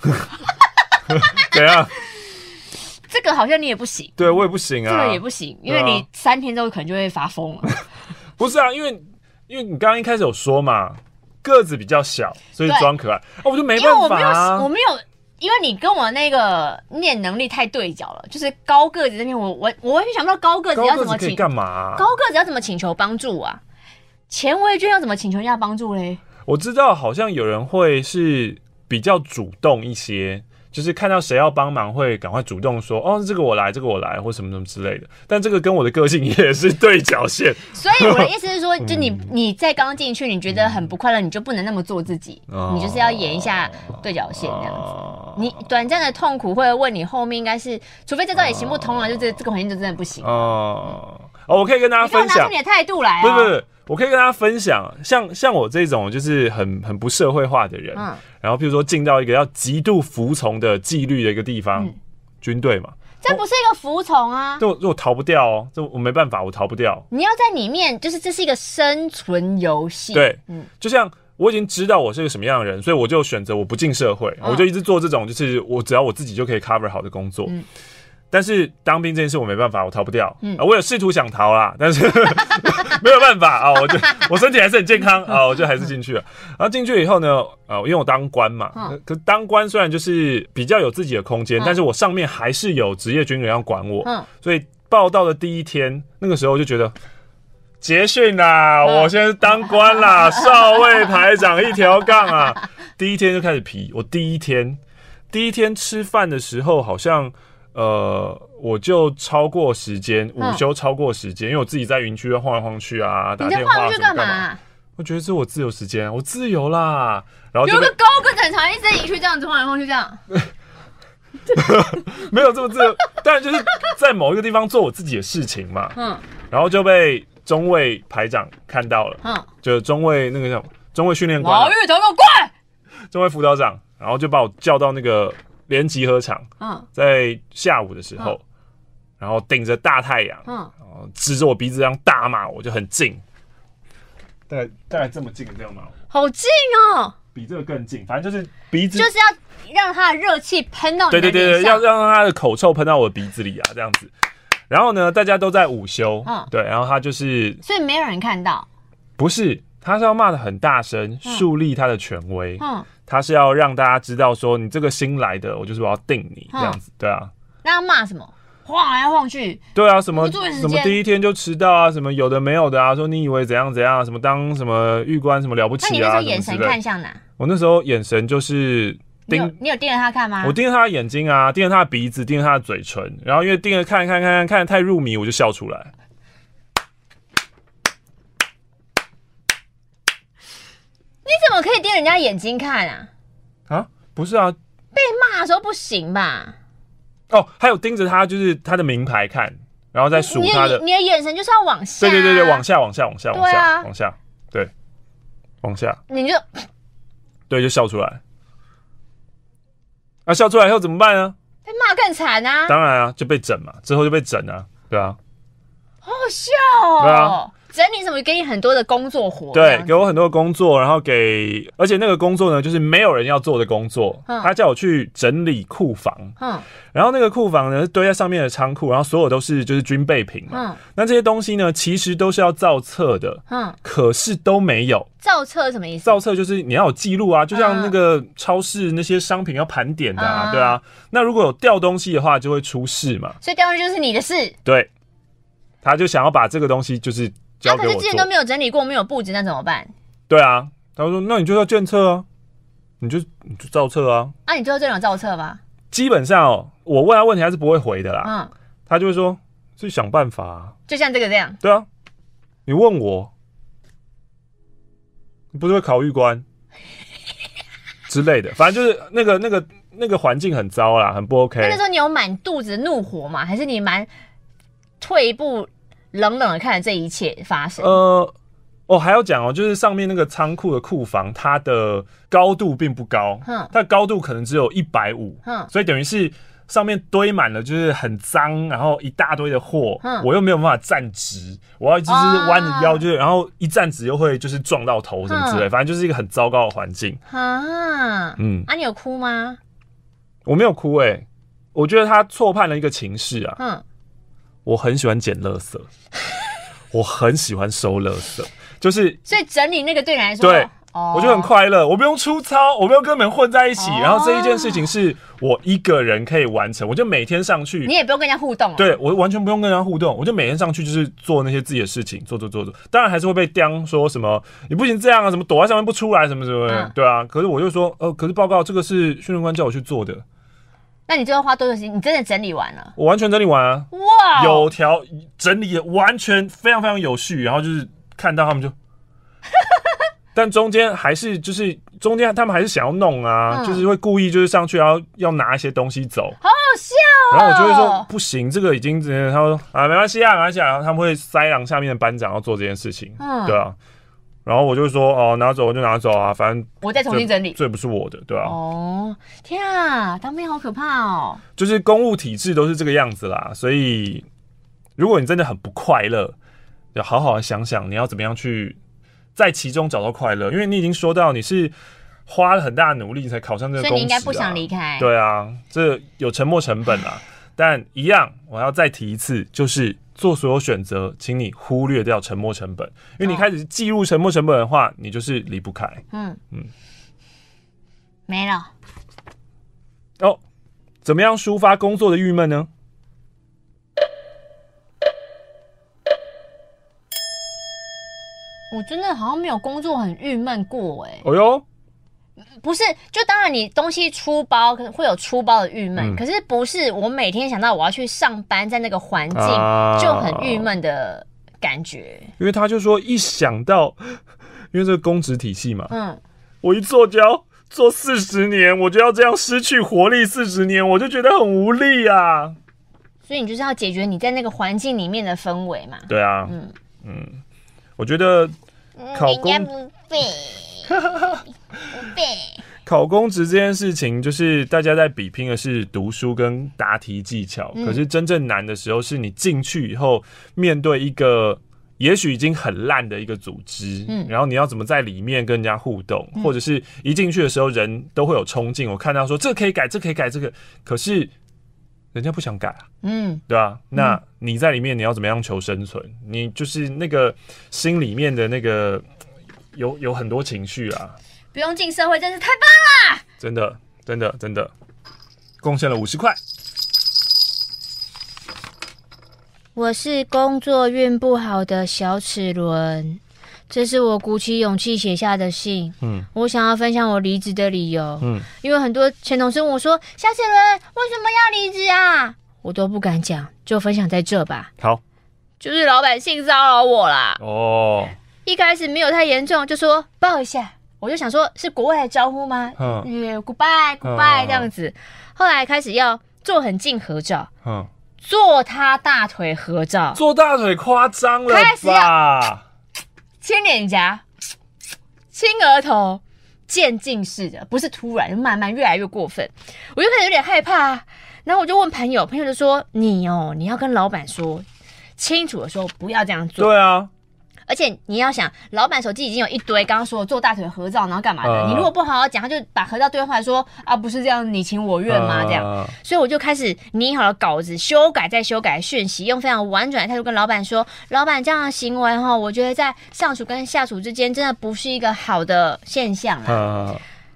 *laughs* 怎样？*laughs* 这个好像你也不行，对我也不行啊，这个也不行，因为你三天之后可能就会发疯了。*laughs* 不是啊，因为因为你刚刚一开始有说嘛。个子比较小，所以装可爱。哦，我就没办法，因为我没有，我没有，因为你跟我那个念能力太对角了。就是高个子那边，我我我完全想不到高个子要怎么请干嘛？高个子要怎么请求帮助啊？钱维娟要怎么请求人家帮助嘞？我知道，好像有人会是比较主动一些。就是看到谁要帮忙，会赶快主动说：“哦，这个我来，这个我来，或什么什么之类的。”但这个跟我的个性也是对角线。*laughs* 所以我的意思是说，*laughs* 就你你在刚进去，你觉得很不快乐，你就不能那么做自己，你就是要演一下对角线这样子。你短暂的痛苦会问你后面应该是，除非这招也行不通了，就这这个环境就真的不行。哦，哦，我可以跟大家分享。你拿出你的态度来。不是不是，我可以跟大家分享，像像我这种就是很很不社会化的人。然后，譬如说进到一个要极度服从的纪律的一个地方，军队嘛，这不是一个服从啊！就就我逃不掉哦，这我没办法，我逃不掉。你要在里面，就是这是一个生存游戏。对，嗯，就像我已经知道我是个什么样的人，所以我就选择我不进社会，嗯，我就一直做这种，就是我只要我自己就可以 cover 好的工作。嗯。但是当兵这件事我没办法，我逃不掉。嗯，我有试图想逃啦，但是 *laughs* 没有办法啊！我就我身体还是很健康啊，我就还是进去了。然后进去以后呢，呃，因为我当官嘛，嗯、可当官虽然就是比较有自己的空间，嗯、但是我上面还是有职业军人要管我。嗯，所以报道的第一天，那个时候就觉得捷训啦，嗯、我现在当官啦，*laughs* 少尉排长一条杠啊！第一天就开始皮，我第一天第一天吃饭的时候好像。呃，我就超过时间，午休超过时间，因为我自己在云区晃来晃去啊，打电话去干嘛？我觉得这是我自由时间，我自由啦。然后有个高跟很长，一直在营区这样子晃来晃去，这样。*laughs* 没有这么自由，但就是在某一个地方做我自己的事情嘛。嗯。然后就被中尉排长看到了，嗯，就是中尉那个叫中尉训练官，老玉头给我过来。中尉辅导长，然后就把我叫到那个。连集合场，嗯，在下午的时候，嗯、然后顶着大太阳，嗯，然后指着我鼻子这样大骂，我就很近，大概大概这么近这样吗？好近哦，比这个更近，反正就是鼻子，就是要让他的热气喷到你的，对对对对，要让他的口臭喷到我的鼻子里啊，这样子。然后呢，大家都在午休，嗯，对，然后他就是，所以没有人看到，不是，他是要骂的很大声，树立他的权威，嗯。嗯他是要让大家知道说，你这个新来的，我就是我要定你这样子，对啊。那要骂什么？晃来晃去。对啊，什么什么第一天就迟到啊，什么有的没有的啊，说你以为怎样怎样，什么当什么玉官什么了不起啊？那你那时候眼神看向哪？我那时候眼神就是盯，你有盯着他看吗？我盯着他的眼睛啊，盯着他的鼻子，盯着他的嘴唇，然后因为盯着看看看看看太入迷，我就笑出来。你怎么可以盯人家眼睛看啊？啊，不是啊，被骂的时候不行吧？哦，还有盯着他，就是他的名牌看，然后再数他的你。你的眼神就是要往下。对对对对，往下往下往下往下、啊、往下，对，往下。你就对，就笑出来。那、啊、笑出来以后怎么办呢？被骂更惨啊！当然啊，就被整嘛，之后就被整啊，对啊。好好笑哦。对啊。整理什么？给你很多的工作活，对，给我很多的工作，然后给，而且那个工作呢，就是没有人要做的工作。嗯、他叫我去整理库房，嗯，然后那个库房呢是堆在上面的仓库，然后所有都是就是军备品嘛，嗯，那这些东西呢，其实都是要造册的，嗯，可是都没有。造册什么意思？造册就是你要有记录啊，就像那个超市那些商品要盘点的啊，嗯、对啊。那如果有掉东西的话，就会出事嘛。所以掉东西就是你的事。对，他就想要把这个东西就是。那可是之前都没有整理过，没有布置，那怎么办？对啊，他说：“那你就要建测啊，你就你就造册啊。”啊，你最后这种照册吧？基本上哦，我问他问题他是不会回的啦。嗯，他就会说：“去想办法啊。”就像这个这样。对啊，你问我，你不是会考玉官 *laughs* 之类的，反正就是那个那个那个环境很糟啦，很不 OK。那时候你有满肚子怒火吗？还是你蛮退一步？冷冷的看着这一切发生。呃，哦，还要讲哦，就是上面那个仓库的库房，它的高度并不高，嗯，它的高度可能只有一百五，嗯，所以等于是上面堆满了，就是很脏，然后一大堆的货，嗯，我又没有办法站直，我要一直是弯着腰，就是，然后一站直又会就是撞到头什么之类，反正就是一个很糟糕的环境。啊，嗯，啊，你有哭吗？我没有哭，欸，诶，我觉得他错判了一个情势啊，嗯。我很喜欢捡垃圾，*laughs* 我很喜欢收垃圾，就是所以整理那个对你来说，对，我就很快乐，我不用出操，我不用跟别人混在一起，然后这一件事情是我一个人可以完成，我就每天上去，你也不用跟人家互动，对，我完全不用跟人家互动，我就每天上去就是做那些自己的事情，做做做做，当然还是会被刁说什么你不行这样啊，什么躲在上面不出来什么什么，对啊，可是我就说，呃，可是报告这个是训练官叫我去做的。那你最后花多久时间？你真的整理完了？我完全整理完啊！哇，有条整理的完全非常非常有序，然后就是看到他们就，*laughs* 但中间还是就是中间他们还是想要弄啊，嗯、就是会故意就是上去然后要拿一些东西走，好好笑、喔。然后我就会说不行，这个已经，他说啊没关系啊没关系啊，然后他们会塞让下面的班长要做这件事情，嗯，对啊。然后我就说哦，拿走我就拿走啊，反正我再重新整理，这不是我的，对啊。哦，天啊，当兵好可怕哦！就是公务体制都是这个样子啦，所以如果你真的很不快乐，要好好的想想你要怎么样去在其中找到快乐，因为你已经说到你是花了很大的努力才考上这个公职啊，所以你应该不想离开。对啊，这有沉没成本啊。但一样，我要再提一次，就是做所有选择，请你忽略掉沉没成本，因为你开始记录沉没成本的话，你就是离不开。嗯嗯，没了。哦，怎么样抒发工作的郁闷呢？我真的好像没有工作很郁闷过哎、欸。哦哟。不是，就当然你东西出包可能会有出包的郁闷，嗯，可是不是我每天想到我要去上班，在那个环境就很郁闷的感觉，啊。因为他就说一想到，*laughs* 因为这个公职体系嘛，嗯，我一做就要做四十年，我就要这样失去活力四十年，我就觉得很无力啊。所以你就是要解决你在那个环境里面的氛围嘛。对啊，嗯嗯，我觉得考公。嗯 *laughs* 考公职这件事情，就是大家在比拼的是读书跟答题技巧，嗯。可是真正难的时候，是你进去以后，面对一个也许已经很烂的一个组织，嗯，然后你要怎么在里面跟人家互动，嗯，或者是一进去的时候，人都会有冲劲。我看到说这可以改，这可以改，这个可是人家不想改啊，嗯，对吧？那你在里面，你要怎么样求生存？你就是那个心里面的那个。有有很多情绪啊！不用进社会真是太棒了！真的，真的，真的，贡献了五十块。我是工作运不好的小齿轮，这是我鼓起勇气写下的信。嗯，我想要分享我离职的理由。嗯，因为很多前同事问我说：“小齿轮为什么要离职啊？”我都不敢讲，就分享在这吧。好，就是老板性骚扰我啦。哦。一开始没有太严重，就说抱一下，我就想说是国外的招呼吗？嗯，Goodbye Goodbye 这样子。后来开始要坐很近合照，嗯，坐他大腿合照，坐大腿夸张了吧？开始要亲脸颊、亲额头，渐进式的，不是突然，慢慢越来越过分，我就开始有点害怕。然后我就问朋友，朋友就说：“你哦，你要跟老板说清楚的时候，不要这样做。”对啊。而且你要想，老板手机已经有一堆刚刚说做大腿合照，然后干嘛的？呃、你如果不好好讲，他就把合照对话说啊，不是这样，你情我愿吗？这样、呃，所以我就开始拟好了稿子，修改再修改讯息，用非常婉转的态度跟老板说：“老板这样的行为哈，我觉得在上属跟下属之间真的不是一个好的现象啊。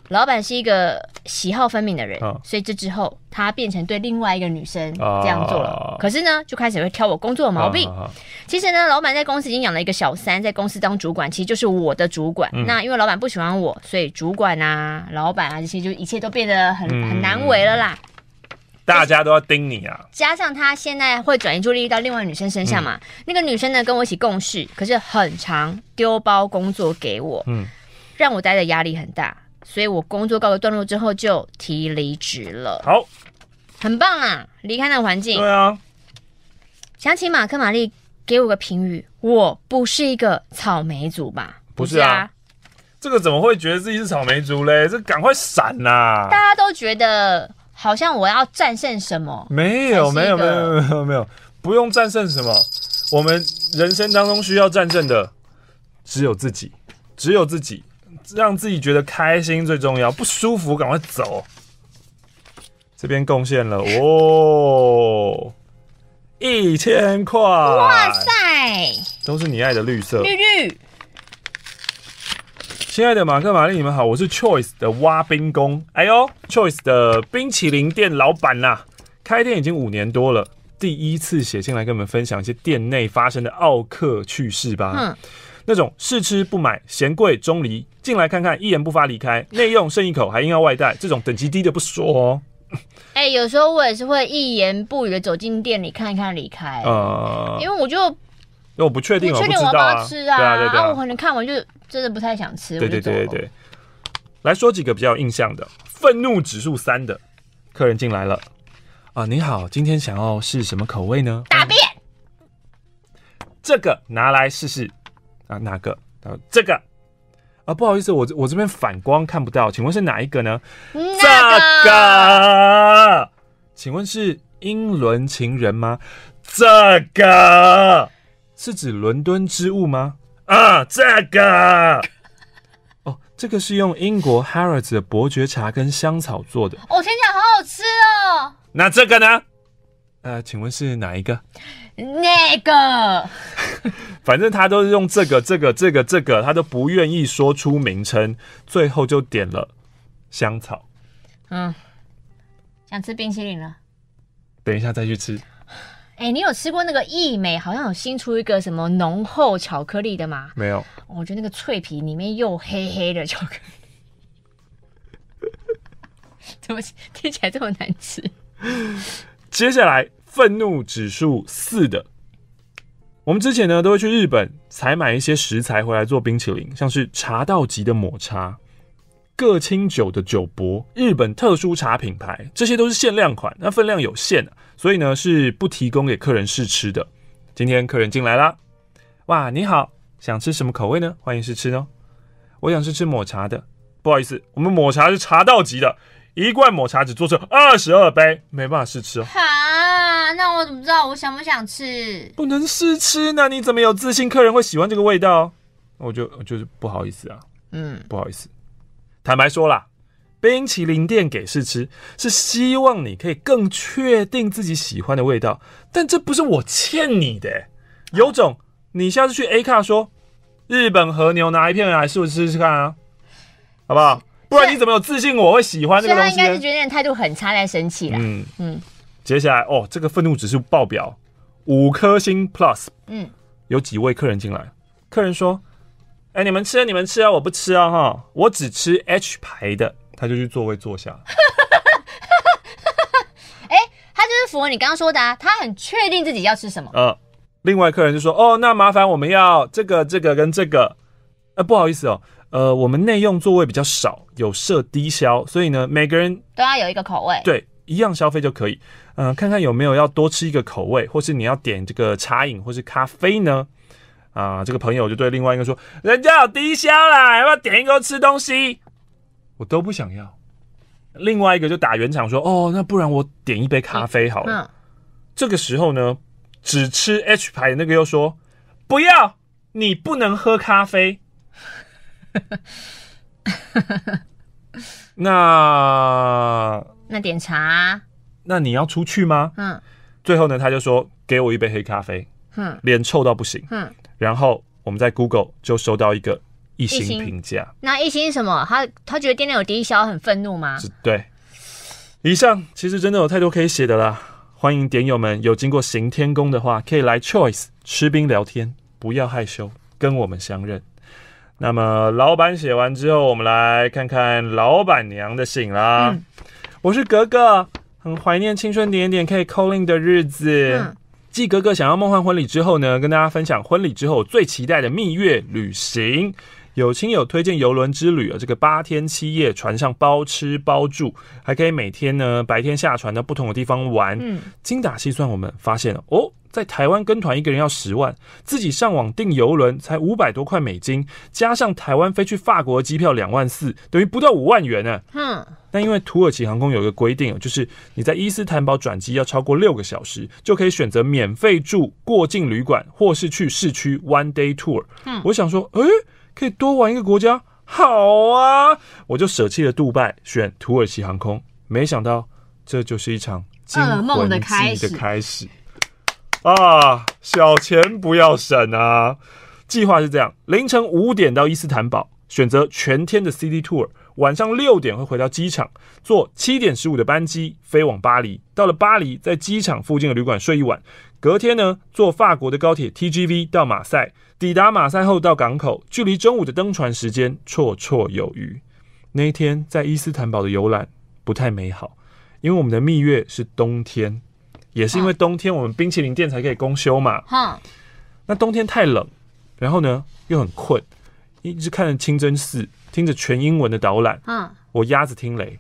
呃”老板是一个喜好分明的人，哦，所以这之后他变成对另外一个女生这样做了。哦，可是呢，就开始会挑我工作的毛病。哦，其实呢，老板在公司已经养了一个小三，在公司当主管，其实就是我的主管。嗯，那因为老板不喜欢我，所以主管啊、老板啊这些，就一切都变得很、嗯、很难为了啦。大家都要盯你啊！加上他现在会转移注意力到另外女生身上嘛，嗯，那个女生呢跟我一起共事，可是很常丢包工作给我，嗯，让我待的压力很大。所以我工作告个段落之后就提离职了。好，很棒啊！离开那个环境。对啊。想请马克玛丽给我个评语，我不是一个草莓族吧？不是啊。这个怎么会觉得自己是草莓族嘞？这赶快闪呐、啊！大家都觉得好像我要战胜什么？没有，没有，没有，没有，没有，不用战胜什么。我们人生当中需要战胜的只有自己，只有自己。让自己觉得开心最重要，不舒服赶快走。这边贡献了哦，一千块！哇塞，都是你爱的绿色，绿绿。亲爱的马克、玛丽，你们好，我是 Choice 的挖冰工。哎呦，Choice 的冰淇淋店老板呐、啊，开店已经五年多了，第一次写信来跟你们分享一些店内发生的奥克趣事吧。嗯。那种试吃不买、嫌贵钟离，进来看看一言不发离开，内用剩一口还硬要外带，这种等级低的不说哦。哎、欸，有时候我也是会一言不语的走进店里看一看离开，呃，因为我就因为我不确定，不确定我要不要吃啊，对啊，对对啊，啊我可能看完就真的不太想吃，对对对对对。来说几个比较有印象的，愤怒指数三的客人进来了啊，你好，今天想要试什么口味呢？大便，这个拿来试试。啊，哪个？啊，这个啊，不好意思，我我这边反光看不到，请问是哪一个呢？那个、这个，请问是英伦情人吗？这个是指伦敦之物吗？啊，这个。哦，这个是用英国 Harrods 的伯爵茶跟香草做的。哦，听起来好好吃哦。那这个呢？呃，请问是哪一个？那个。*laughs* 反正他都是用这个、这个、这个、这个，他都不愿意说出名称，最后就点了香草。嗯，想吃冰淇淋了。等一下再去吃。哎、欸，你有吃过那个义美好像有新出一个什么浓厚巧克力的吗？没有。我觉得那个脆皮里面又黑黑的巧克力，*laughs* 怎么听起来这么难吃？接下来，愤怒指数四的。我们之前呢都会去日本采买一些食材回来做冰淇淋，像是茶道级的抹茶、各清酒的酒博、日本特殊茶品牌，这些都是限量款，那分量有限，所以呢是不提供给客人试吃的。今天客人进来啦，哇，你好，想吃什么口味呢？欢迎试吃哦。我想试吃抹茶的，不好意思，我们抹茶是茶道级的，一罐抹茶只做成二十二杯，没办法试吃哦。好，那我怎么知道我想不想吃？不能试吃，那你怎么有自信客人会喜欢这个味道？我就就是不好意思啊，嗯，不好意思。坦白说啦，冰淇淋店给试吃是希望你可以更确定自己喜欢的味道，但这不是我欠你的。有种，你下次去 A 卡说日本和牛拿一片来试试试看啊，好不好？不然你怎么有自信我会喜欢这个东西？他应该是觉得你态度很差，才生气了。嗯嗯。接下来哦，这个愤怒指数爆表五颗星 Plus。嗯。有几位客人进来，客人说。哎、欸，你们吃啊，你们吃啊，我不吃啊，哈，我只吃 H 牌的，他就去座位坐下。*laughs* 哎、欸，他就是符合你刚刚说的啊，他很确定自己要吃什么。嗯，另外客人就说，哦，那麻烦我们要这个、这个跟这个。呃，不好意思哦，呃，我们内用座位比较少，有设低消，所以呢，每个人都要有一个口味。对，一样消费就可以。嗯、呃，看看有没有要多吃一个口味，或是你要点这个茶饮或是咖啡呢？啊，这个朋友就对另外一个说：“人家有低消啦，要不要点一个吃东西？”我都不想要。另外一个就打圆场说：“哦，那不然我点一杯咖啡好了。嗯”这个时候呢，只吃 H 牌的那个又说：“不要，你不能喝咖啡。”那那点茶？那你要出去吗？嗯。最后呢，他就说：“给我一杯黑咖啡。”嗯，脸臭到不行。嗯。然后我们在 Google 就收到一个一星评价。那一星是什么？他他觉得店内有低消，很愤怒吗？对。以上其实真的有太多可以写的啦。欢迎点友们有经过行天宫的话，可以来 Choice 吃冰聊天，不要害羞，跟我们相认。那么老板写完之后，我们来看看老板娘的信啦。嗯、我是格格，很怀念青春点点可以 calling 的日子。嗯继格格想要梦幻婚礼之后呢，跟大家分享婚礼之后最期待的蜜月旅行。有亲友推荐游轮之旅啊，这个八天七夜，船上包吃包住，还可以每天呢白天下船到不同的地方玩。嗯，精打细算，我们发现哦，在台湾跟团一个人要十万，自己上网订邮轮才五百多块美金，加上台湾飞去法国的机票两万四，等于不到五万元呢。嗯。那因为土耳其航空有一个规定，就是你在伊斯坦堡转机要超过六个小时，就可以选择免费住过境旅馆，或是去市区 one day tour。嗯，我想说，诶、欸，可以多玩一个国家，好啊！我就舍弃了杜拜，选土耳其航空。没想到这就是一场惊魂记的开始啊！小钱不要省啊！计划是这样：凌晨五点到伊斯坦堡，选择全天的 city tour。晚上六点会回到机场，坐七点十五的班机飞往巴黎。到了巴黎，在机场附近的旅馆睡一晚。隔天呢，坐法国的高铁 TGV 到马赛。抵达马赛后到港口，距离中午的登船时间绰绰有余。那一天在伊斯坦堡的游览不太美好，因为我们的蜜月是冬天，也是因为冬天我们冰淇淋店才可以公休嘛。哈，那冬天太冷，然后呢又很困，一直看着清真寺。听着全英文的导览，嗯，我鸭子听雷。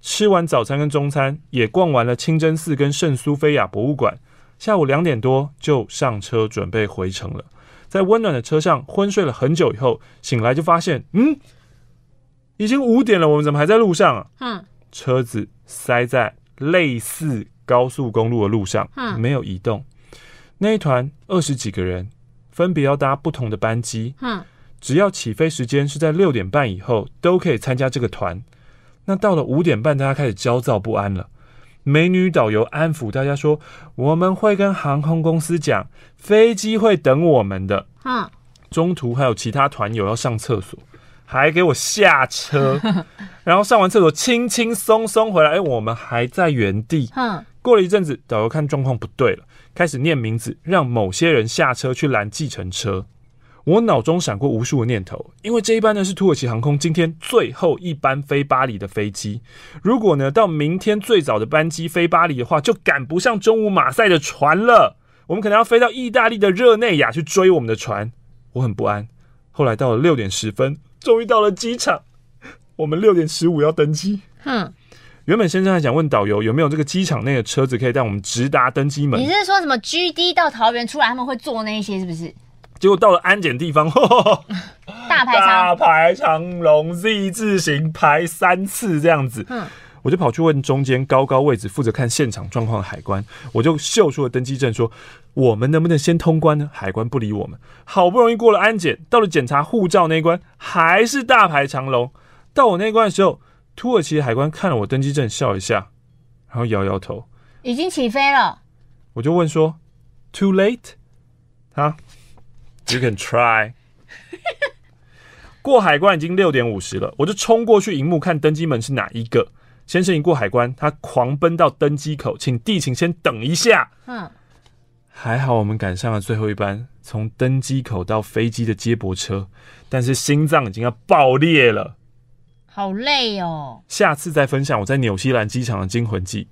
吃完早餐跟中餐，也逛完了清真寺跟圣苏菲亚博物馆。下午两点多就上车准备回程了。在温暖的车上昏睡了很久以后，醒来就发现，嗯，已经五点了，我们怎么还在路上啊？嗯，车子塞在类似高速公路的路上，嗯，没有移动。那一团二十几个人，分别要搭不同的班机，嗯，只要起飞时间是在六点半以后，都可以参加这个团。那到了五点半，大家开始焦躁不安了。美女导游安抚大家说：“我们会跟航空公司讲，飞机会等我们的。”嗯，中途还有其他团友要上厕所，还给我下车，*laughs* 然后上完厕所轻轻松松回来。哎，我们还在原地。嗯，过了一阵子，导游看状况不对了，开始念名字，让某些人下车去拦计程车。我脑中闪过无数个念头，因为这一班呢是土耳其航空今天最后一班飞巴黎的飞机。如果呢到明天最早的班机飞巴黎的话，就赶不上中午马赛的船了。我们可能要飞到意大利的热内亚去追我们的船。我很不安。后来到了六点十分，终于到了机场。我们六点十五要登机。哼，原本先生还想问导游有没有这个机场内的车子可以带我们直达登机门。你是说什么 GD 到桃园出来他们会坐那一些是不是？结果到了安检地方，呵 *laughs* 呵大排长大排长龙，Z 字形排三次这样子。嗯，我就跑去问中间高高位置负责看现场状况的海关，我就秀出了登机证，说我们能不能先通关呢？海关不理我们，好不容易过了安检，到了检查护照那一关，还是大排长龙。到我那一关的时候，土耳其的海关看了我登机证，笑一下，然后摇摇头，已经起飞了。我就问说，Too late？啊？You can try。*laughs* 过海关已经六点五十了，我就冲过去，荧幕看登机门是哪一个。先生一过海关，他狂奔到登机口，请地勤先等一下。嗯，还好我们赶上了最后一班从登机口到飞机的接驳车，但是心脏已经要爆裂了，好累哦。下次再分享我在纽西兰机场的惊魂记。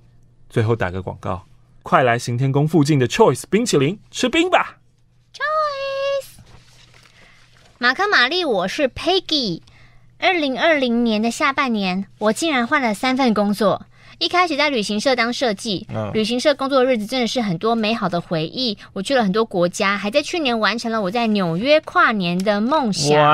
最后打个广告，快来行天宫附近的 Choice 冰淇淋吃冰吧。马克玛丽，我是 Peggy。二零二零年的下半年，我竟然换了三份工作。一开始在旅行社当设计，嗯、旅行社工作的日子真的是很多美好的回忆。我去了很多国家，还在去年完成了我在纽约跨年的梦想。哇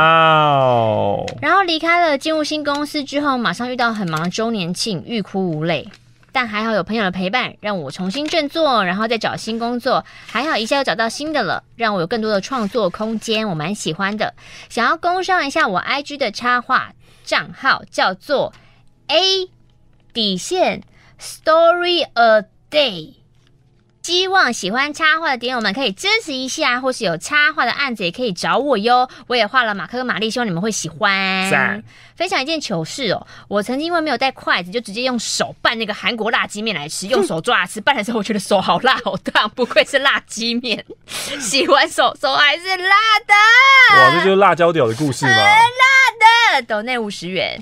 哦！然后离开了进入新公司之后，马上遇到很忙的周年庆，欲哭无泪。但还好有朋友的陪伴，让我重新振作，然后再找新工作。还好一下又找到新的了，让我有更多的创作空间，我蛮喜欢的。想要工商一下我 IG 的插画账号，叫做 A 底线 Story a Day。希望喜欢插画的点友们可以支持一下，或是有插画的案子也可以找我哟。我也画了马克跟玛丽，希望你们会喜欢。赞分享一件糗事哦，我曾经因为没有带筷子，就直接用手拌那个韩国辣鸡面来吃，用手抓来吃，拌的时候我觉得手好辣好烫，不愧是辣鸡面，*laughs* 洗完手手还是辣的。哇，这就是辣椒屌的故事吗？*laughs* 辣的，斗内五十元。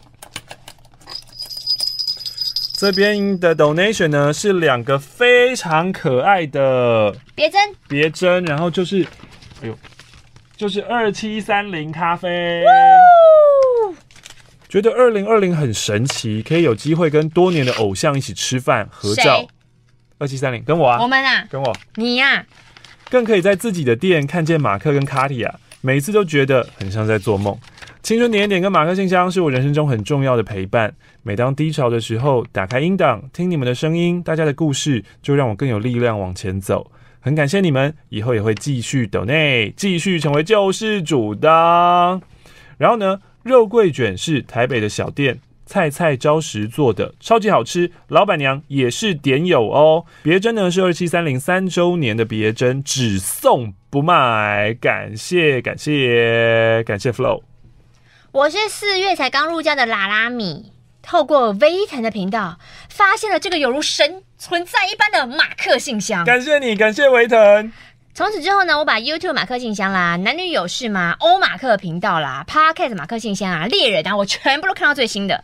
这边的 donation 呢是两个非常可爱的别针，别针，然后就是，哎呦，就是二七三零咖啡。觉得二零二零很神奇，可以有机会跟多年的偶像一起吃饭合照。二七三零跟我啊，我们啊，跟我，你呀、啊，更可以在自己的店看见马克跟卡蒂亚，每次都觉得很像在做梦。青春点点跟马克信箱是我人生中很重要的陪伴。每当低潮的时候，打开音档，听你们的声音，大家的故事，就让我更有力量往前走。很感谢你们，以后也会继续抖内，继续成为救世主的。然后呢，肉桂卷是台北的小店菜菜招食做的，超级好吃。老板娘也是点友哦。别针呢是二七三零三周年的别针，只送不卖。感谢感谢感谢 Flow。我是四月才刚入教的拉拉米，透过微腾的频道，发现了这个有如神存在一般的马克信箱。感谢你，感谢维腾。从此之后呢，我把 YouTube 马克信箱啦、男女有事吗、欧马克频道啦、Podcast 马克信箱啊、猎人啊，我全部都看到最新的。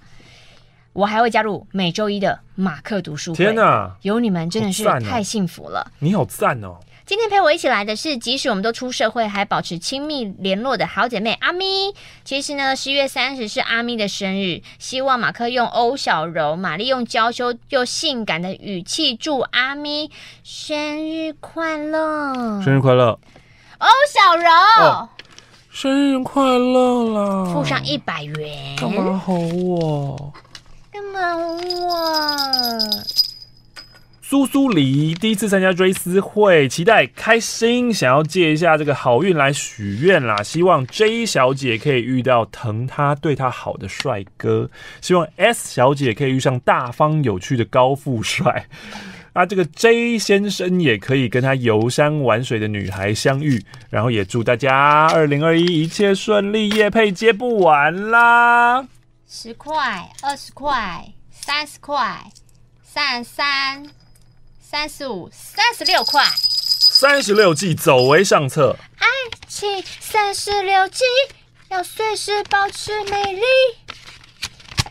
我还会加入每周一的马克读书会。天哪，有你们真的是太幸福了。你好赞哦！今天陪我一起来的是，即使我们都出社会，还保持亲密联络的好姐妹阿咪。其实呢，十一月三十是阿咪的生日，希望马克用欧小柔、玛丽用娇羞又性感的语气祝阿咪生日快乐，生日快乐。欧小柔，哦、生日快乐啦！付上一百元。干嘛吼我？干嘛吼我？苏苏黎第一次参加追思会，期待开心，想要借一下这个好运来许愿啦。希望 J 小姐可以遇到疼她、对她好的帅哥，希望 S 小姐可以遇上大方有趣的高富帅。*laughs* 啊，这个 J 先生也可以跟他游山玩水的女孩相遇。然后也祝大家二零二一一切顺利，夜配接不完啦！十块、二十块、三十块、三十三。三十五、三十六块，三十六计，走为上策。爱情三十六计，要随时保持美丽。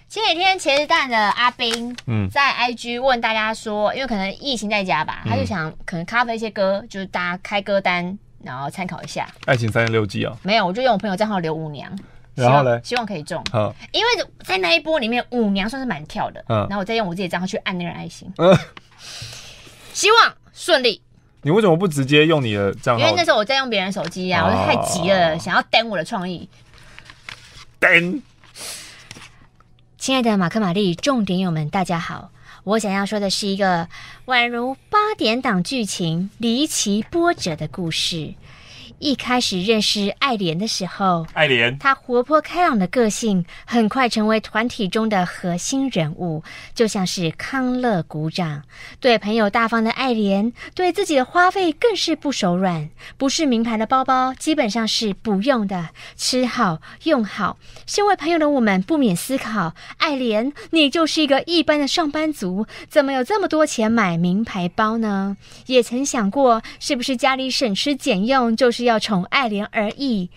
前几天茄子蛋的阿兵，嗯，在 IG 问大家说，因为可能疫情在家吧，他就想可能 cover 一些歌，就是大家开歌单，然后参考一下。爱情三十六计啊？没有，我就用我朋友账号刘五娘，然后呢，希望可以中。好，因为在那一波里面，舞娘算是蛮跳的。嗯，然后我再用我自己账号去按那个爱心。嗯。*laughs* 希望顺利。你为什么不直接用你的账号？因为那时候我在用别人手机啊，我就太急了，想要登我的创意。登。亲爱的马克、玛丽，重点友们，大家好。我想要说的是一个宛如八点档剧情离奇波折的故事。一开始认识爱莲的时候，爱莲，她活泼开朗的个性很快成为团体中的核心人物，就像是康乐鼓掌。对朋友大方的爱莲，对自己的花费更是不手软。不是名牌的包包，基本上是不用的。吃好用好，身为朋友的我们不免思考：爱莲，你就是一个一般的上班族，怎么有这么多钱买名牌包呢？也曾想过，是不是家里省吃俭用，就是。要宠爱莲而已。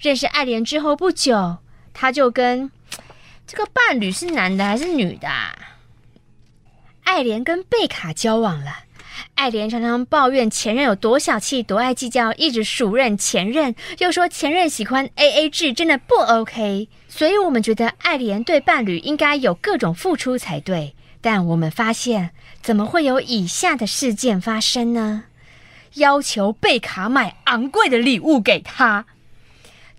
认识爱莲之后不久，他就跟这个伴侣是男的还是女的？爱莲跟贝卡交往了。爱莲常常抱怨前任有多小气、多爱计较，一直数认前任，又说前任喜欢 AA 制，真的不 OK。所以我们觉得爱莲对伴侣应该有各种付出才对。但我们发现，怎么会有以下的事件发生呢？要求贝卡买昂贵的礼物给他。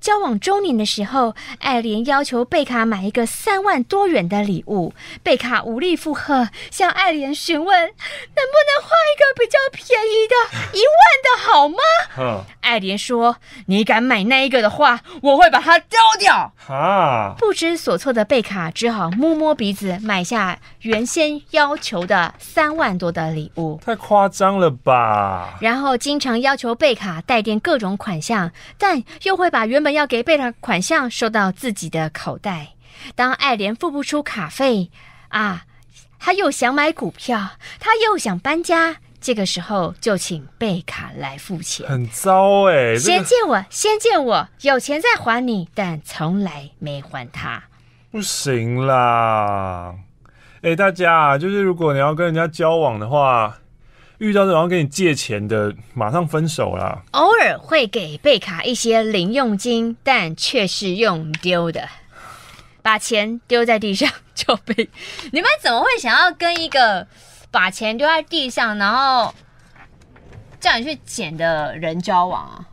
交往周年的时候，爱莲要求贝卡买一个三万多元的礼物，贝卡无力负荷，向爱莲询问能不能换一个比较便宜的，*laughs* 一万的好吗？嗯，爱莲说：“你敢买那一个的话，我会把它丢掉。”哈，不知所措的贝卡只好摸摸鼻子，买下原先要求的三万多的礼物。太夸张了吧？然后经常要求贝卡带点各种款项，但又会把原本要给贝卡款项收到自己的口袋。当爱莲付不出卡费啊，他又想买股票，他又想搬家，这个时候就请贝卡来付钱，很糟哎、欸！先借我，先借我，有钱再还你，但从来没还他，不行啦！哎、欸，大家啊，就是如果你要跟人家交往的话。遇到这种要跟你借钱的，马上分手啦。偶尔会给贝卡一些零用金，但却是用丢的，把钱丢在地上就被。你们怎么会想要跟一个把钱丢在地上，然后叫你去捡的人交往啊？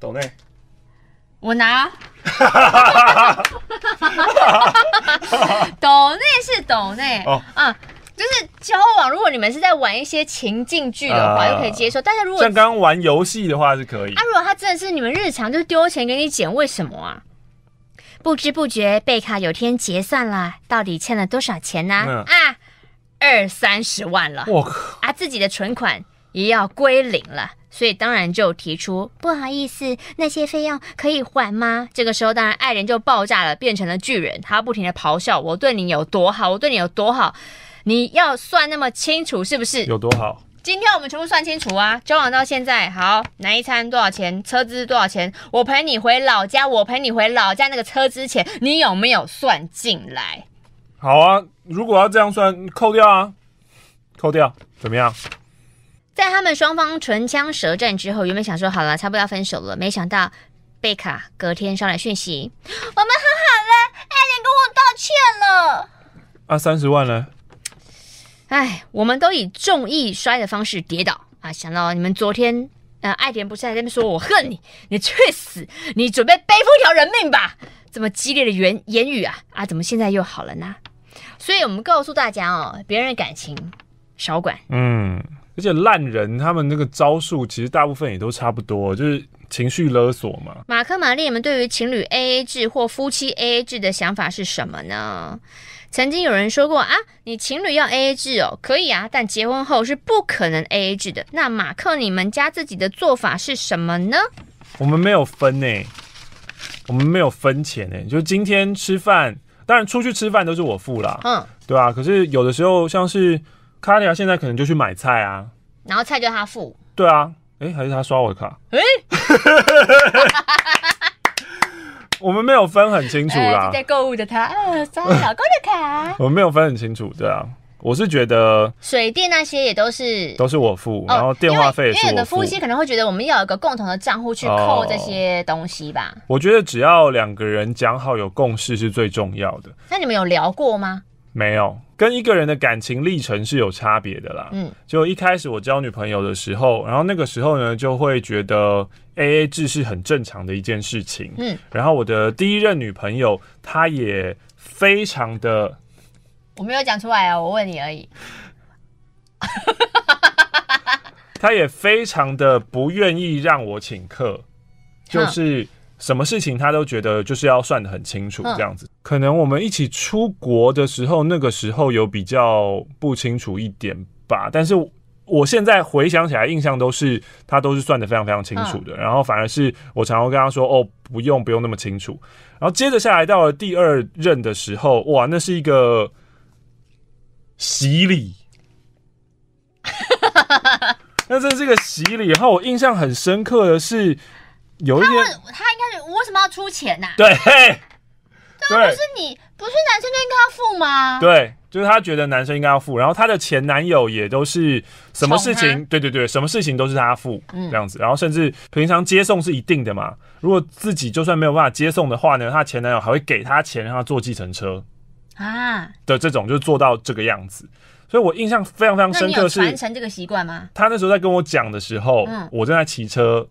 懂内？我拿。*laughs* 懂内是懂内哦啊。就是交往，如果你们是在玩一些情境剧的话，就可以接受。但是如果像刚刚玩游戏的话，是可以。啊，如果他真的是你们日常就丢钱给你捡，为什么啊？不知不觉，贝卡有天结算了，到底欠了多少钱呢？嗯、啊，二三十万了。我靠！啊，自己的存款也要归零了，所以当然就提出不好意思，那些费用可以还吗？这个时候，当然爱人就爆炸了，变成了巨人，他不停的咆哮：“我对你有多好，我对你有多好。”你要算那么清楚是不是？有多好？今天我们全部算清楚啊！交往到现在，好，哪一餐多少钱？车资多少钱？我陪你回老家，我陪你回老家，那个车资钱你有没有算进来？好啊，如果要这样算，扣掉啊，扣掉，怎么样？在他们双方唇枪舌战之后，原本想说好了，差不多要分手了，没想到贝卡隔天捎来讯息，我们和好了，艾莲跟我道歉了。啊，三十万呢？哎，我们都以重易摔的方式跌倒啊！想到你们昨天呃，爱田不是还在那边说我恨你，你去死，你准备背负一条人命吧？这么激烈的言言语啊啊，怎么现在又好了呢？所以我们告诉大家哦，别人的感情少管。嗯，而且烂人他们那个招数其实大部分也都差不多，就是情绪勒索嘛。马克、玛丽，你们对于情侣 AA 制或夫妻 AA 制的想法是什么呢？曾经有人说过啊，你情侣要 AA 制哦，可以啊，但结婚后是不可能 AA 制的。那马克，你们家自己的做法是什么呢？我们没有分呢、欸，我们没有分钱呢、欸，就今天吃饭。当然，出去吃饭都是我付啦，嗯，对啊。可是有的时候，像是卡利亚现在可能就去买菜啊，然后菜就他付。对啊，哎、欸，还是他刷我的卡？哎、欸，*laughs* 我们没有分很清楚啦。在购物的他，呃，刷老公的卡。*laughs* 我们没有分很清楚，对啊。我是觉得水电那些也都是都是我付，然后电话费也是我付。因为有的夫妻可能会觉得我们要有一个共同的账户去扣这些东西吧。我觉得只要两个人讲好有共识是最重要的。那你们有聊过吗？没有，跟一个人的感情历程是有差别的啦。嗯，就一开始我交女朋友的时候，然后那个时候呢，就会觉得 AA 制是很正常的一件事情。嗯，然后我的第一任女朋友她也非常的。我没有讲出来啊，我问你而已。*laughs* 她也非常的不愿意让我请客，就是什么事情他都觉得就是要算得很清楚这样子。可能我们一起出国的时候，那个时候有比较不清楚一点吧。但是我现在回想起来，印象都是他都是算得非常非常清楚的。然后反而是我常常跟他说：“哦，不用不用那么清楚。”然后接着下来到了第二任的时候，哇，那是一个。洗礼，*laughs* 那这是个洗礼。然后我印象很深刻的是，有一天他，他应该是我为什么要出钱呐、*laughs* 啊？对，对啊，不是你，不是男生就应该要付吗？对，就是他觉得男生应该要付。然后他的前男友也都是什么事情，对对对，什么事情都是他付这样子。然后甚至平常接送是一定的嘛。如果自己就算没有办法接送的话呢，他前男友还会给他钱让他坐计程车。啊的这种就做到这个样子，所以我印象非常非常深刻。是传承这个习惯吗？他那时候在跟我讲的时候，嗯，我正在骑车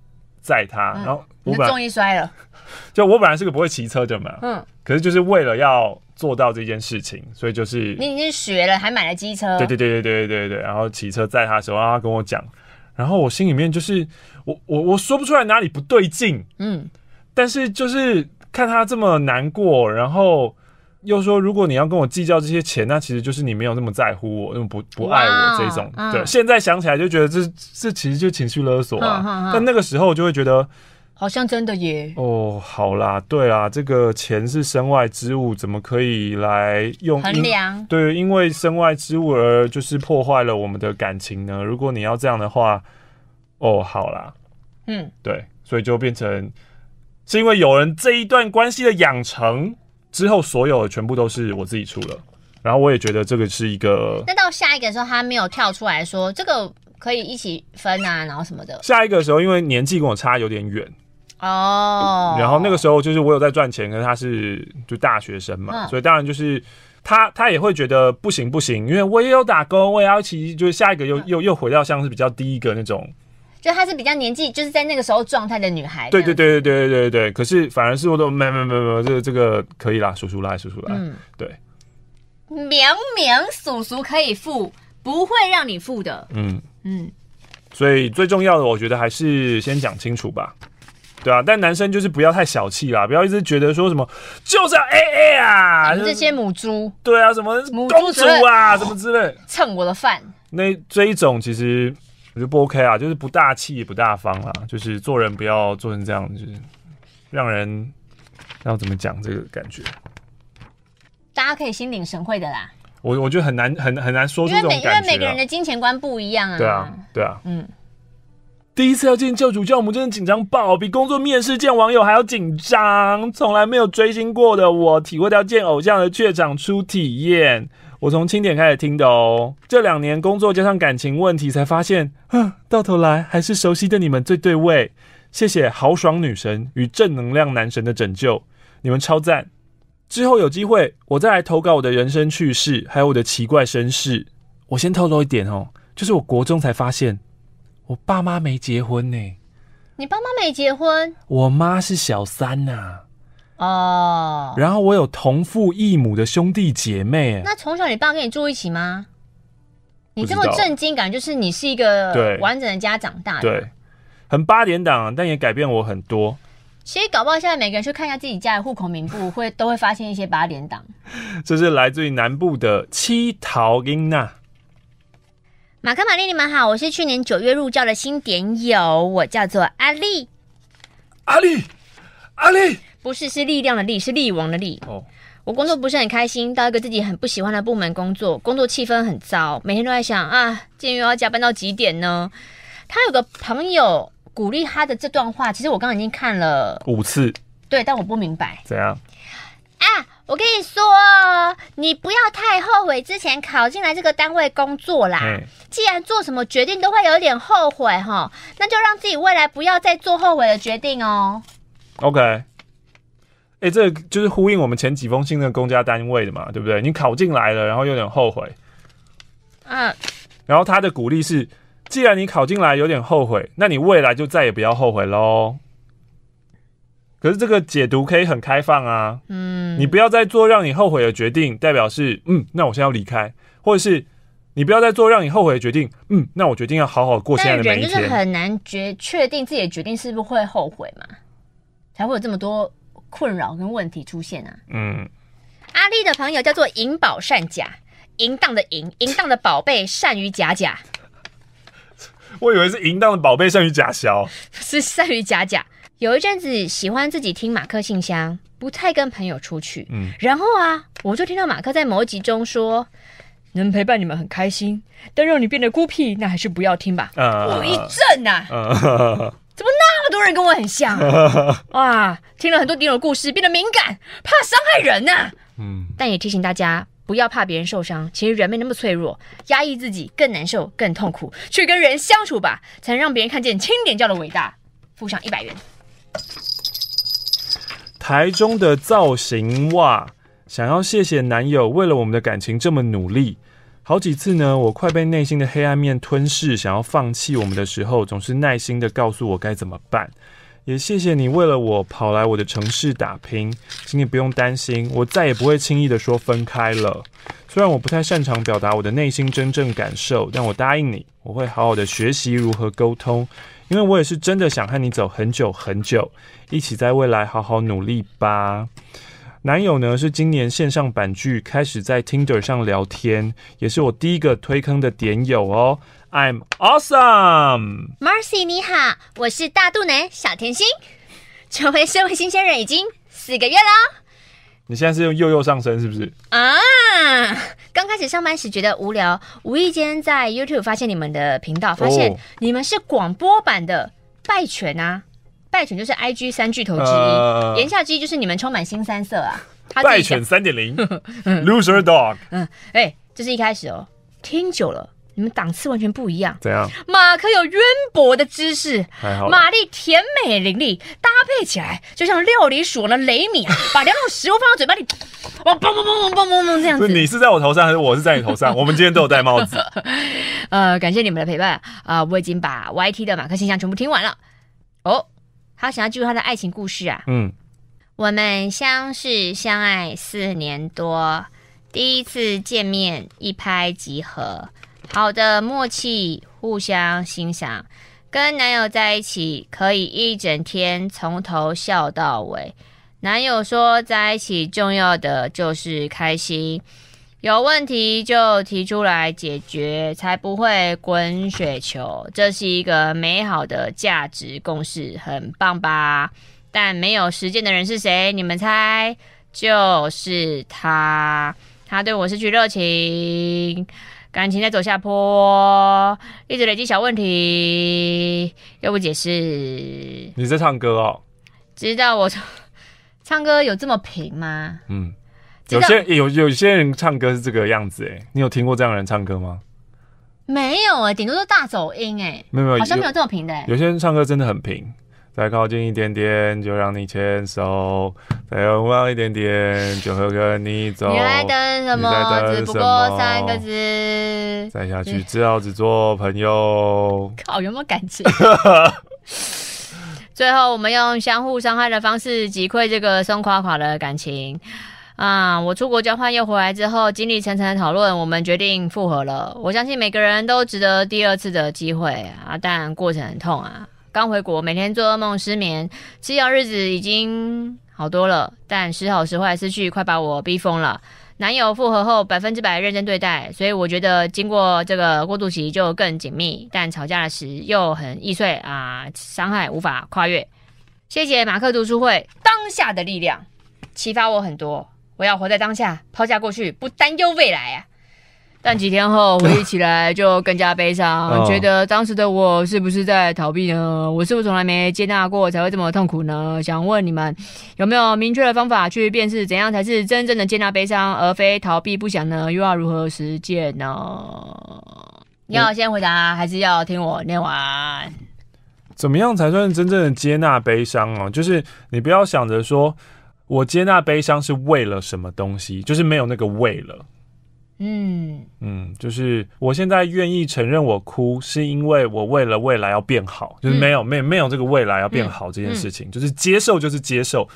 载他，然后我终于摔了。*laughs* 就我本来是个不会骑车的嘛，嗯，可是就是为了要做到这件事情，所以就是你已经学了，还买了机车，对对对对对对对，然后骑车载他的时候，让他跟我讲，然后我心里面就是我我我说不出来哪里不对劲，嗯，但是就是看他这么难过，然后。又说，如果你要跟我计较这些钱，那其实就是你没有那么在乎我，那么不不爱我这种。Wow, 对，嗯、现在想起来就觉得这这其实就情绪勒索啊。嗯嗯嗯、但那个时候就会觉得，好像真的耶。哦，好啦，对啊，这个钱是身外之物，怎么可以来用衡量？对，因为身外之物而就是破坏了我们的感情呢？如果你要这样的话，哦，好啦，嗯，对，所以就变成是因为有人这一段关系的养成。之后所有的全部都是我自己出了，然后我也觉得这个是一个。那到下一个的时候，他没有跳出来说这个可以一起分啊，然后什么的。下一个的时候，因为年纪跟我差有点远哦，然后那个时候就是我有在赚钱，可是他是就大学生嘛，嗯、所以当然就是他他也会觉得不行不行，因为我也有打工，我也要一起，就是下一个又又又回到像是比较低一个那种。就她是比较年纪，就是在那个时候状态的女孩。对对对对对对对对。可是反而是我都没没没没，这个这个可以啦，叔叔来叔叔来。嗯，对。明明叔叔可以付，不会让你付的。嗯嗯。所以最重要的，我觉得还是先讲清楚吧。对啊，但男生就是不要太小气啦，不要一直觉得说什么就是要 AA 啊，这些母猪。对啊，什么公主啊，什么之类，蹭我的饭。那这一种其实。我觉得不 OK 啊，就是不大气也不大方啊，就是做人不要做成这样，就是让人要怎么讲这个感觉？大家可以心领神会的啦。我我觉得很难很很难说出这种感觉啊，因为每个人的金钱观不一样啊。对啊，对啊，嗯。第一次要见教主教母，真的紧张爆，比工作面试见网友还要紧张。从来没有追星过的我，体会到见偶像的怯场初体验。我从清点开始听的哦，这两年工作加上感情问题，才发现，哼，到头来还是熟悉的你们最对味。谢谢豪爽女神与正能量男神的拯救，你们超赞。之后有机会，我再来投稿我的人生趣事，还有我的奇怪身世。我先透露一点哦，就是我国中才发现，我爸妈没结婚呢。你爸妈没结婚？我妈是小三呐、哦。然后我有同父异母的兄弟姐妹。那从小你爸跟你住一起吗？你这么震惊，感觉就是你是一个完整的家长大的。对，很八点档，但也改变我很多。其实搞不好现在每个人去看一下自己家的户口名簿，会都会发现一些八点档。*laughs* 这是来自于南部的七桃英娜。马克玛丽，你们好，我是去年九月入教的新点友，我叫做阿丽。阿丽，阿丽，不是，是力量的力，是力王的力。哦，我工作不是很开心，到一个自己很不喜欢的部门工作，工作气氛很糟，每天都在想啊，今天又要加班到几点呢？他有个朋友。鼓励他的这段话，其实我刚刚已经看了五次，对，但我不明白怎样啊？我跟你说，你不要太后悔之前考进来这个单位工作啦。既然做什么决定都会有点后悔哈，那就让自己未来不要再做后悔的决定哦。OK，哎、欸，这个就是呼应我们前几封信的公家单位的嘛，对不对？你考进来了，然后有点后悔，嗯，然后他的鼓励是。既然你考进来有点后悔，那你未来就再也不要后悔喽。可是这个解读可以很开放啊，嗯，你不要再做让你后悔的决定，代表是嗯，那我现在要离开，或者是你不要再做让你后悔的决定，嗯，那我决定要好好过现在的每一天。人就是很难决确定自己的决定是不是会后悔嘛，才会有这么多困扰跟问题出现啊。嗯，阿丽的朋友叫做银宝善甲，淫荡的淫，淫荡的宝贝 *laughs* 善于假假。我以为是淫荡的宝贝善于假消，*laughs* 是善于假假。有一阵子喜欢自己听马克信箱，不太跟朋友出去。嗯，然后啊，我就听到马克在某一集中说：“能陪伴你们很开心，但让你变得孤僻，那还是不要听吧。呃”我一震啊，呃、*laughs* 怎么那么多人跟我很像啊？*laughs* 哇，听了很多敌人的故事，变得敏感，怕伤害人呐、啊。嗯，但也提醒大家。不要怕别人受伤，其实人没那么脆弱，压抑自己更难受、更痛苦，去跟人相处吧，才能让别人看见清点教的伟大。付上一百元。台中的造型袜想要谢谢男友，为了我们的感情这么努力。好几次呢，我快被内心的黑暗面吞噬，想要放弃我们的时候，总是耐心的告诉我该怎么办。也谢谢你为了我跑来我的城市打拼，请你不用担心，我再也不会轻易的说分开了。虽然我不太擅长表达我的内心真正感受，但我答应你，我会好好的学习如何沟通，因为我也是真的想和你走很久很久，一起在未来好好努力吧。男友呢，是今年线上版剧开始在 Tinder 上聊天，也是我第一个推坑的点友哦。I'm awesome，Marcy 你好，我是大肚腩小甜心，成为社会新鲜人已经四个月了。你现在是用幼幼上身是不是？啊，刚开始上班时觉得无聊，无意间在 YouTube 发现你们的频道，发现你们是广播版的拜犬啊，拜犬就是 IG 三巨头之一，呃、言下之意就是你们充满新三色啊。拜犬三点零，*laughs* Loser Dog。嗯，哎、欸，这是一开始哦，听久了。你们档次完全不一样。怎样？马克有渊博的知识，玛丽甜美伶俐，搭配起来就像料理鼠王的雷米啊！*laughs* 把两种食物放到嘴巴里，哇，嘣嘣嘣嘣嘣嘣嘣这样子。你是在我头上，还是我是在你头上？我们今天都有戴帽子。呃，感谢你们的陪伴啊、呃！我已经把 YT 的马克信箱全部听完了。哦，他想要记录他的爱情故事啊。嗯，我们相识相爱四年多，第一次见面一拍即合。好的默契，互相欣赏，跟男友在一起可以一整天从头笑到尾。男友说，在一起重要的就是开心，有问题就提出来解决，才不会滚雪球。这是一个美好的价值共识，很棒吧？但没有实践的人是谁？你们猜？就是他，他对我失去热情。感情在走下坡，一直累积小问题，又不解释。你在唱歌哦？知道我唱唱歌有这么平吗？嗯，有些有有些人唱歌是这个样子诶，你有听过这样的人唱歌吗？没有诶，顶多是大走音诶，没有没有，好像没有这么平的。有些人唱歌真的很平。再靠近一点点，就让你牵手；再拥抱一点点，就会跟你走。你在等什么？你在等什么？只不过三个字。再下去，只好只做朋友。*laughs* 靠，有没有感情？*laughs* 最后，我们用相互伤害的方式击溃这个松垮垮的感情。啊！我出国交换又回来之后，经历层层的讨论，我们决定复合了。我相信每个人都值得第二次的机会啊，但过程很痛啊。刚回国，每天做噩梦、失眠，吃药日子已经好多了，但时好时坏，失去快把我逼疯了。男友复合后百分之百认真对待，所以我觉得经过这个过渡期就更紧密，但吵架时又很易碎啊，伤害无法跨越。谢谢马克读书会，当下的力量启发我很多。我要活在当下，抛下过去，不担忧未来啊！但几天后回忆起来就更加悲伤，哦、觉得当时的我是不是在逃避呢？我是不是从来没接纳过才会这么痛苦呢？想问你们有没有明确的方法去辨识怎样才是真正的接纳悲伤，而非逃避不想呢？又要如何实践呢？你要先回答，还是要听我念完？怎么样才算真正的接纳悲伤哦？就是你不要想着说。我接纳悲伤是为了什么东西？就是没有那个为了。嗯嗯，就是我现在愿意承认我哭，是因为我为了未来要变好，就是没有、嗯、没有没有这个未来要变好这件事情，嗯嗯、就是接受就是接受，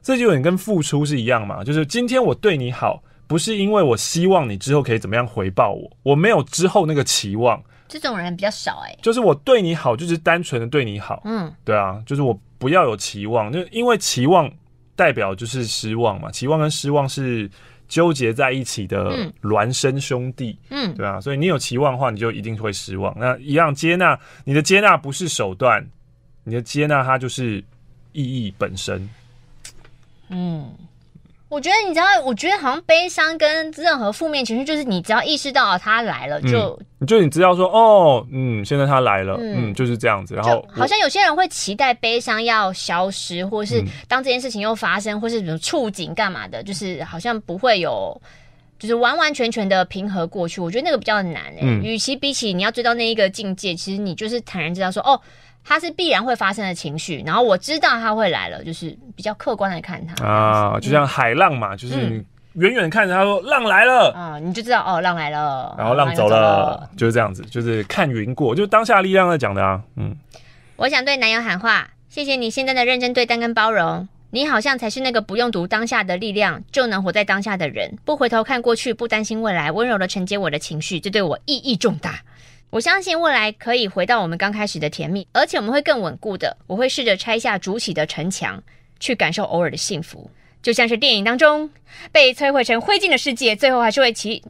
这就有点跟付出是一样嘛。就是今天我对你好，不是因为我希望你之后可以怎么样回报我，我没有之后那个期望。这种人比较少哎、欸，就是我对你好，就是单纯的对你好。嗯，对啊，就是我不要有期望，就因为期望。代表就是失望嘛，期望跟失望是纠结在一起的孪生兄弟，嗯，对啊，所以你有期望的话，你就一定会失望。那一样接纳，你的接纳不是手段，你的接纳它就是意义本身，嗯。我觉得你知道，我觉得好像悲伤跟任何负面情绪，就是你只要意识到他来了，就、嗯、就你知道说，哦，嗯，现在他来了，嗯，嗯，就是这样子。然后好像有些人会期待悲伤要消失，或是当这件事情又发生，或是什么触景干嘛的，就是好像不会有，就是完完全全的平和过去。我觉得那个比较难诶、欸。嗯，与其比起你要追到那一个境界，其实你就是坦然知道说，哦。它是必然会发生的情绪，然后我知道它会来了，就是比较客观的看它。啊，就像海浪嘛，嗯、就是你远远看着它说浪来了。啊，你就知道哦，浪来了，然后浪走了，走了就是这样子，就是看云过，就是当下力量在讲的啊，嗯。我想对男友喊话，谢谢你现在的认真对待跟包容，你好像才是那个不用读当下的力量就能活在当下的人，不回头看过去，不担心未来，温柔的承接我的情绪，这对我意义重大。我相信未来可以回到我们刚开始的甜蜜，而且我们会更稳固的。我会试着拆下筑起的城墙，去感受偶尔的幸福，就像是电影当中被摧毁成灰烬的世界，最后还是会起。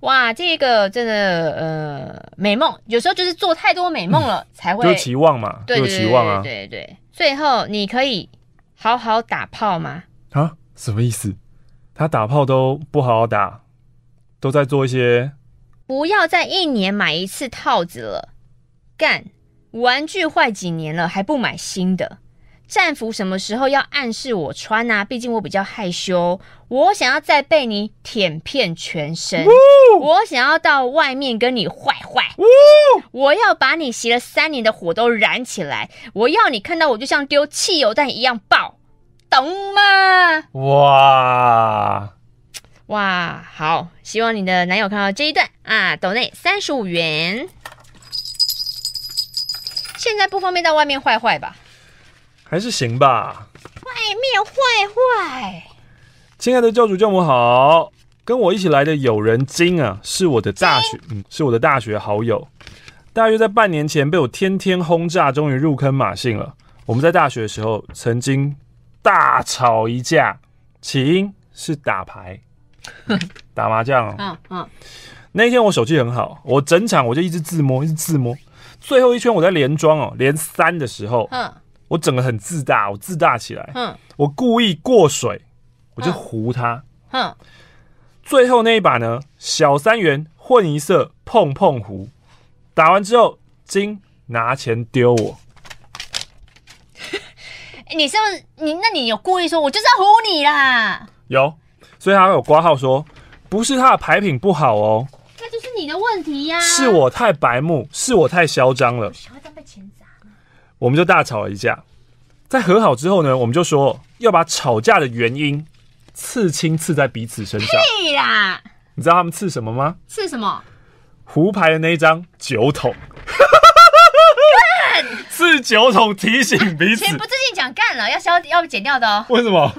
哇，这个真的呃美梦，有时候就是做太多美梦了，嗯、才会有期望嘛，对，对，对，对，期望啊，对对对。最后你可以好好打炮吗？啊，什么意思？他打炮都不好好打，都在做一些。不要再一年买一次套子了，干！玩具坏几年了还不买新的？战服什么时候要暗示我穿啊？毕竟我比较害羞，我想要再被你舔遍全身，我想要到外面跟你坏坏，我要把你熄了三年的火都燃起来，我要你看到我就像丢汽油弹一样爆，懂吗？哇！哇，好！希望你的男友看到这一段啊，抖内三十五元。现在不方便到外面坏坏吧？还是行吧。外面坏坏。亲爱的教主教母好，跟我一起来的友人金啊，是我的大学，嗯，是我的大学好友。大约在半年前被我天天轰炸，终于入坑马信了。我们在大学的时候曾经大吵一架，起因是打牌。*laughs* 打麻将、喔，嗯嗯，那一天我手气很好，我整场我就一直自摸，一直自摸。最后一圈我在连庄哦，连三的时候，嗯，我整个很自大，我自大起来，嗯，我故意过水，我就胡他，嗯，最后那一把呢，小三元混一色碰碰胡，打完之后金拿钱丢我。*laughs* 你是不是你？那你有故意说，我就是要唬你啦？有。所以他有挂号说，不是他的牌品不好哦，那就是你的问题呀、啊。是我太白目，是我太嚣张了。我们就大吵了一架，在和好之后呢，我们就说要把吵架的原因刺青刺在彼此身上。对啦，你知道他们刺什么吗？刺什么？胡牌的那一张酒桶。*laughs* 刺酒桶提醒彼此。前不自信讲干了，要消要剪掉的哦。为什么？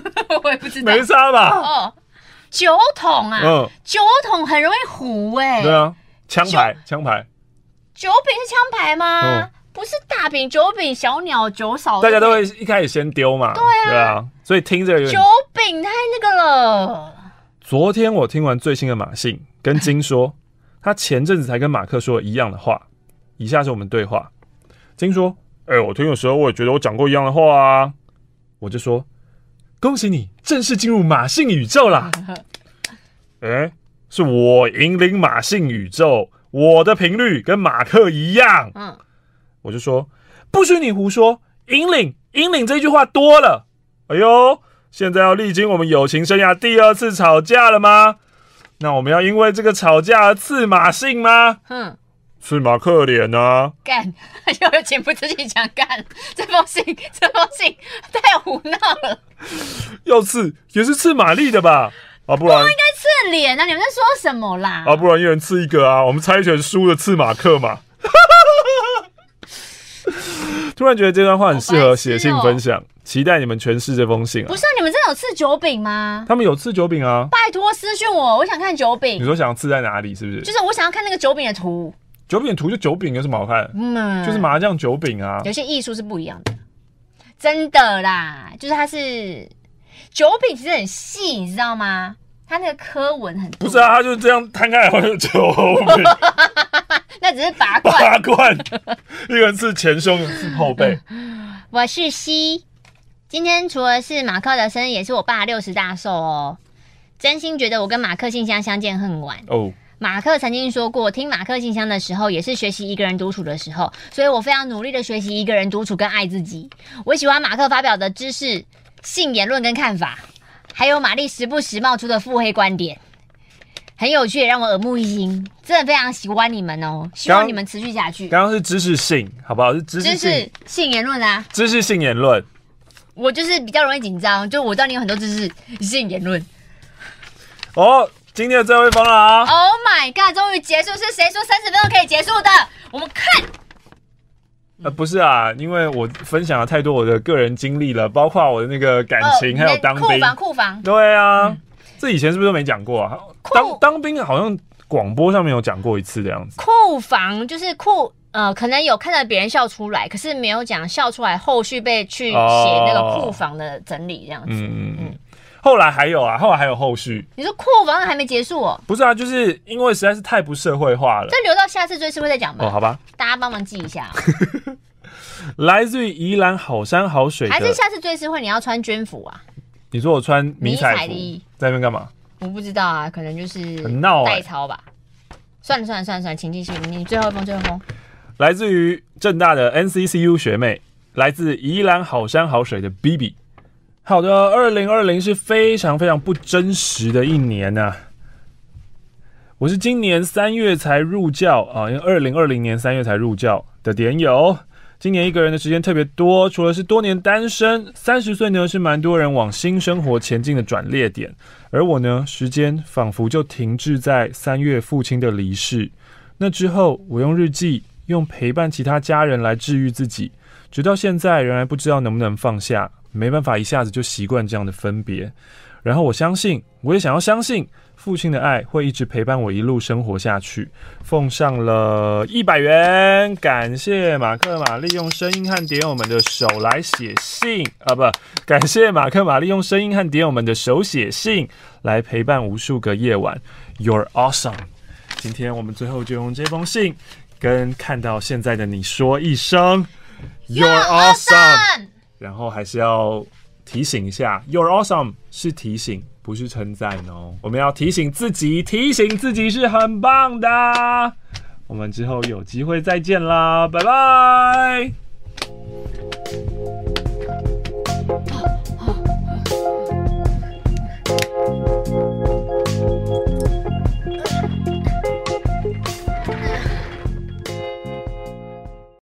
太，*laughs* 我也不知道。没差吧？哦，酒桶啊，嗯，酒桶很容易糊哎。对啊，枪牌，枪牌。酒饼是枪牌吗？嗯，不是大饼，酒饼小鸟酒嫂。大家都会一开始先丢嘛。对啊，对啊，所以听着酒饼太那个了。昨天我听完最新的马信，跟金说，*laughs* 他前阵子才跟马克说一样的话。以下是我们对话。金说：“哎、欸，我听的时候我也觉得我讲过一样的话啊。”我就说：“恭喜你正式进入马姓宇宙啦！”哎、欸，是我引领马姓宇宙，我的频率跟马克一样。嗯，我就说：“不许你胡说，引领引领这句话多了。”哎呦！现在要历经我们友情生涯第二次吵架了吗？那我们要因为这个吵架而刺马姓吗？哼，刺马克脸呢？干，又 *laughs* 有情不自禁想干。这封信，这封信太胡闹了。要刺也是刺玛丽的吧？啊，不然不应该刺脸啊！你们在说什么啦？啊，不然一人刺一个啊！我们猜拳输了刺马克嘛。*laughs* 突然觉得这段话很适合写信分享。期待你们诠释这封信啊！不是啊，你们真的有刺酒饼吗？他们有刺酒饼啊！拜托私讯我，我想看酒饼。你说想要刺在哪里？是不是？就是我想要看那个酒饼的图。酒饼图就九饼有什么好看？嗯，就是麻将九饼啊。有些艺术是不一样的，真的啦。就是它是九饼，其实很细，你知道吗？它那个刻纹很多。不是啊，它就是这样摊开来会有酒饼。*laughs* 那只是拔罐。拔罐，一个人刺前胸，一个是后背。*laughs* 我是西。今天除了是马克的生日，也是我爸六十大寿哦。真心觉得我跟马克信箱相见恨晚哦。马克曾经说过，听马克信箱的时候，也是学习一个人独处的时候，所以我非常努力的学习一个人独处跟爱自己。我喜欢马克发表的知识性言论跟看法，还有玛丽时不时冒出的腹黑观点，很有趣，也让我耳目一新。真的非常喜欢你们哦，希望你们持续下去。刚刚是知识性，好不好？是知识性性言论啊，知识性言论。我就是比较容易紧张，就我知道你有很多知识性言论。哦，今天的最后一封了啊！Oh my god，终于结束！是谁说三十分钟可以结束的？我们看。呃，不是啊，因为我分享了太多我的个人经历了，包括我的那个感情，还有当兵。库房，库房。对啊，嗯、这以前是不是都没讲过啊？当当兵好像广播上面有讲过一次的样子。库房就是库。呃，可能有看到别人笑出来，可是没有讲笑出来，后续被去写那个库房的整理这样子。嗯嗯嗯。后来还有啊，后来还有后续。你说库房还没结束哦？不是啊，就是因为实在是太不社会化了。这留到下次追思会再讲吧。哦，好吧。大家帮忙记一下。*laughs* 来自于宜兰好山好水。还是下次追思会你要穿军服啊？你说我穿迷彩服在那边干嘛？我不知道啊，可能就是很闹代操吧。算了算了算了算了，请继续，你最后一封最后一封。来自于正大的 NCCU 学妹，来自宜兰好山好水的 BB。好的，二零二零是非常非常不真实的一年呐、我是今年三月才入教啊，因为二零二零年三月才入教的点友。今年一个人的时间特别多，除了是多年单身，三十岁呢是蛮多人往新生活前进的转捩点，而我呢，时间仿佛就停滞在三月父亲的离世。那之后，我用日记。用陪伴其他家人来治愈自己，直到现在仍然不知道能不能放下，没办法一下子就习惯这样的分别。然后我相信，我也想要相信，父亲的爱会一直陪伴我一路生活下去。奉上了一百元，感谢马克玛丽用声音和点友们的手来写信啊，不，感谢马克玛丽用声音和点友们的手写信来陪伴无数个夜晚。You're awesome！今天我们最后就用这封信。跟看到现在的你说一声 You're awesome，然后还是要提醒一下 you're awesome 是提醒不是称赞哦。我们要提醒自己提醒自己是很棒的。我们之后有机会再见啦拜拜。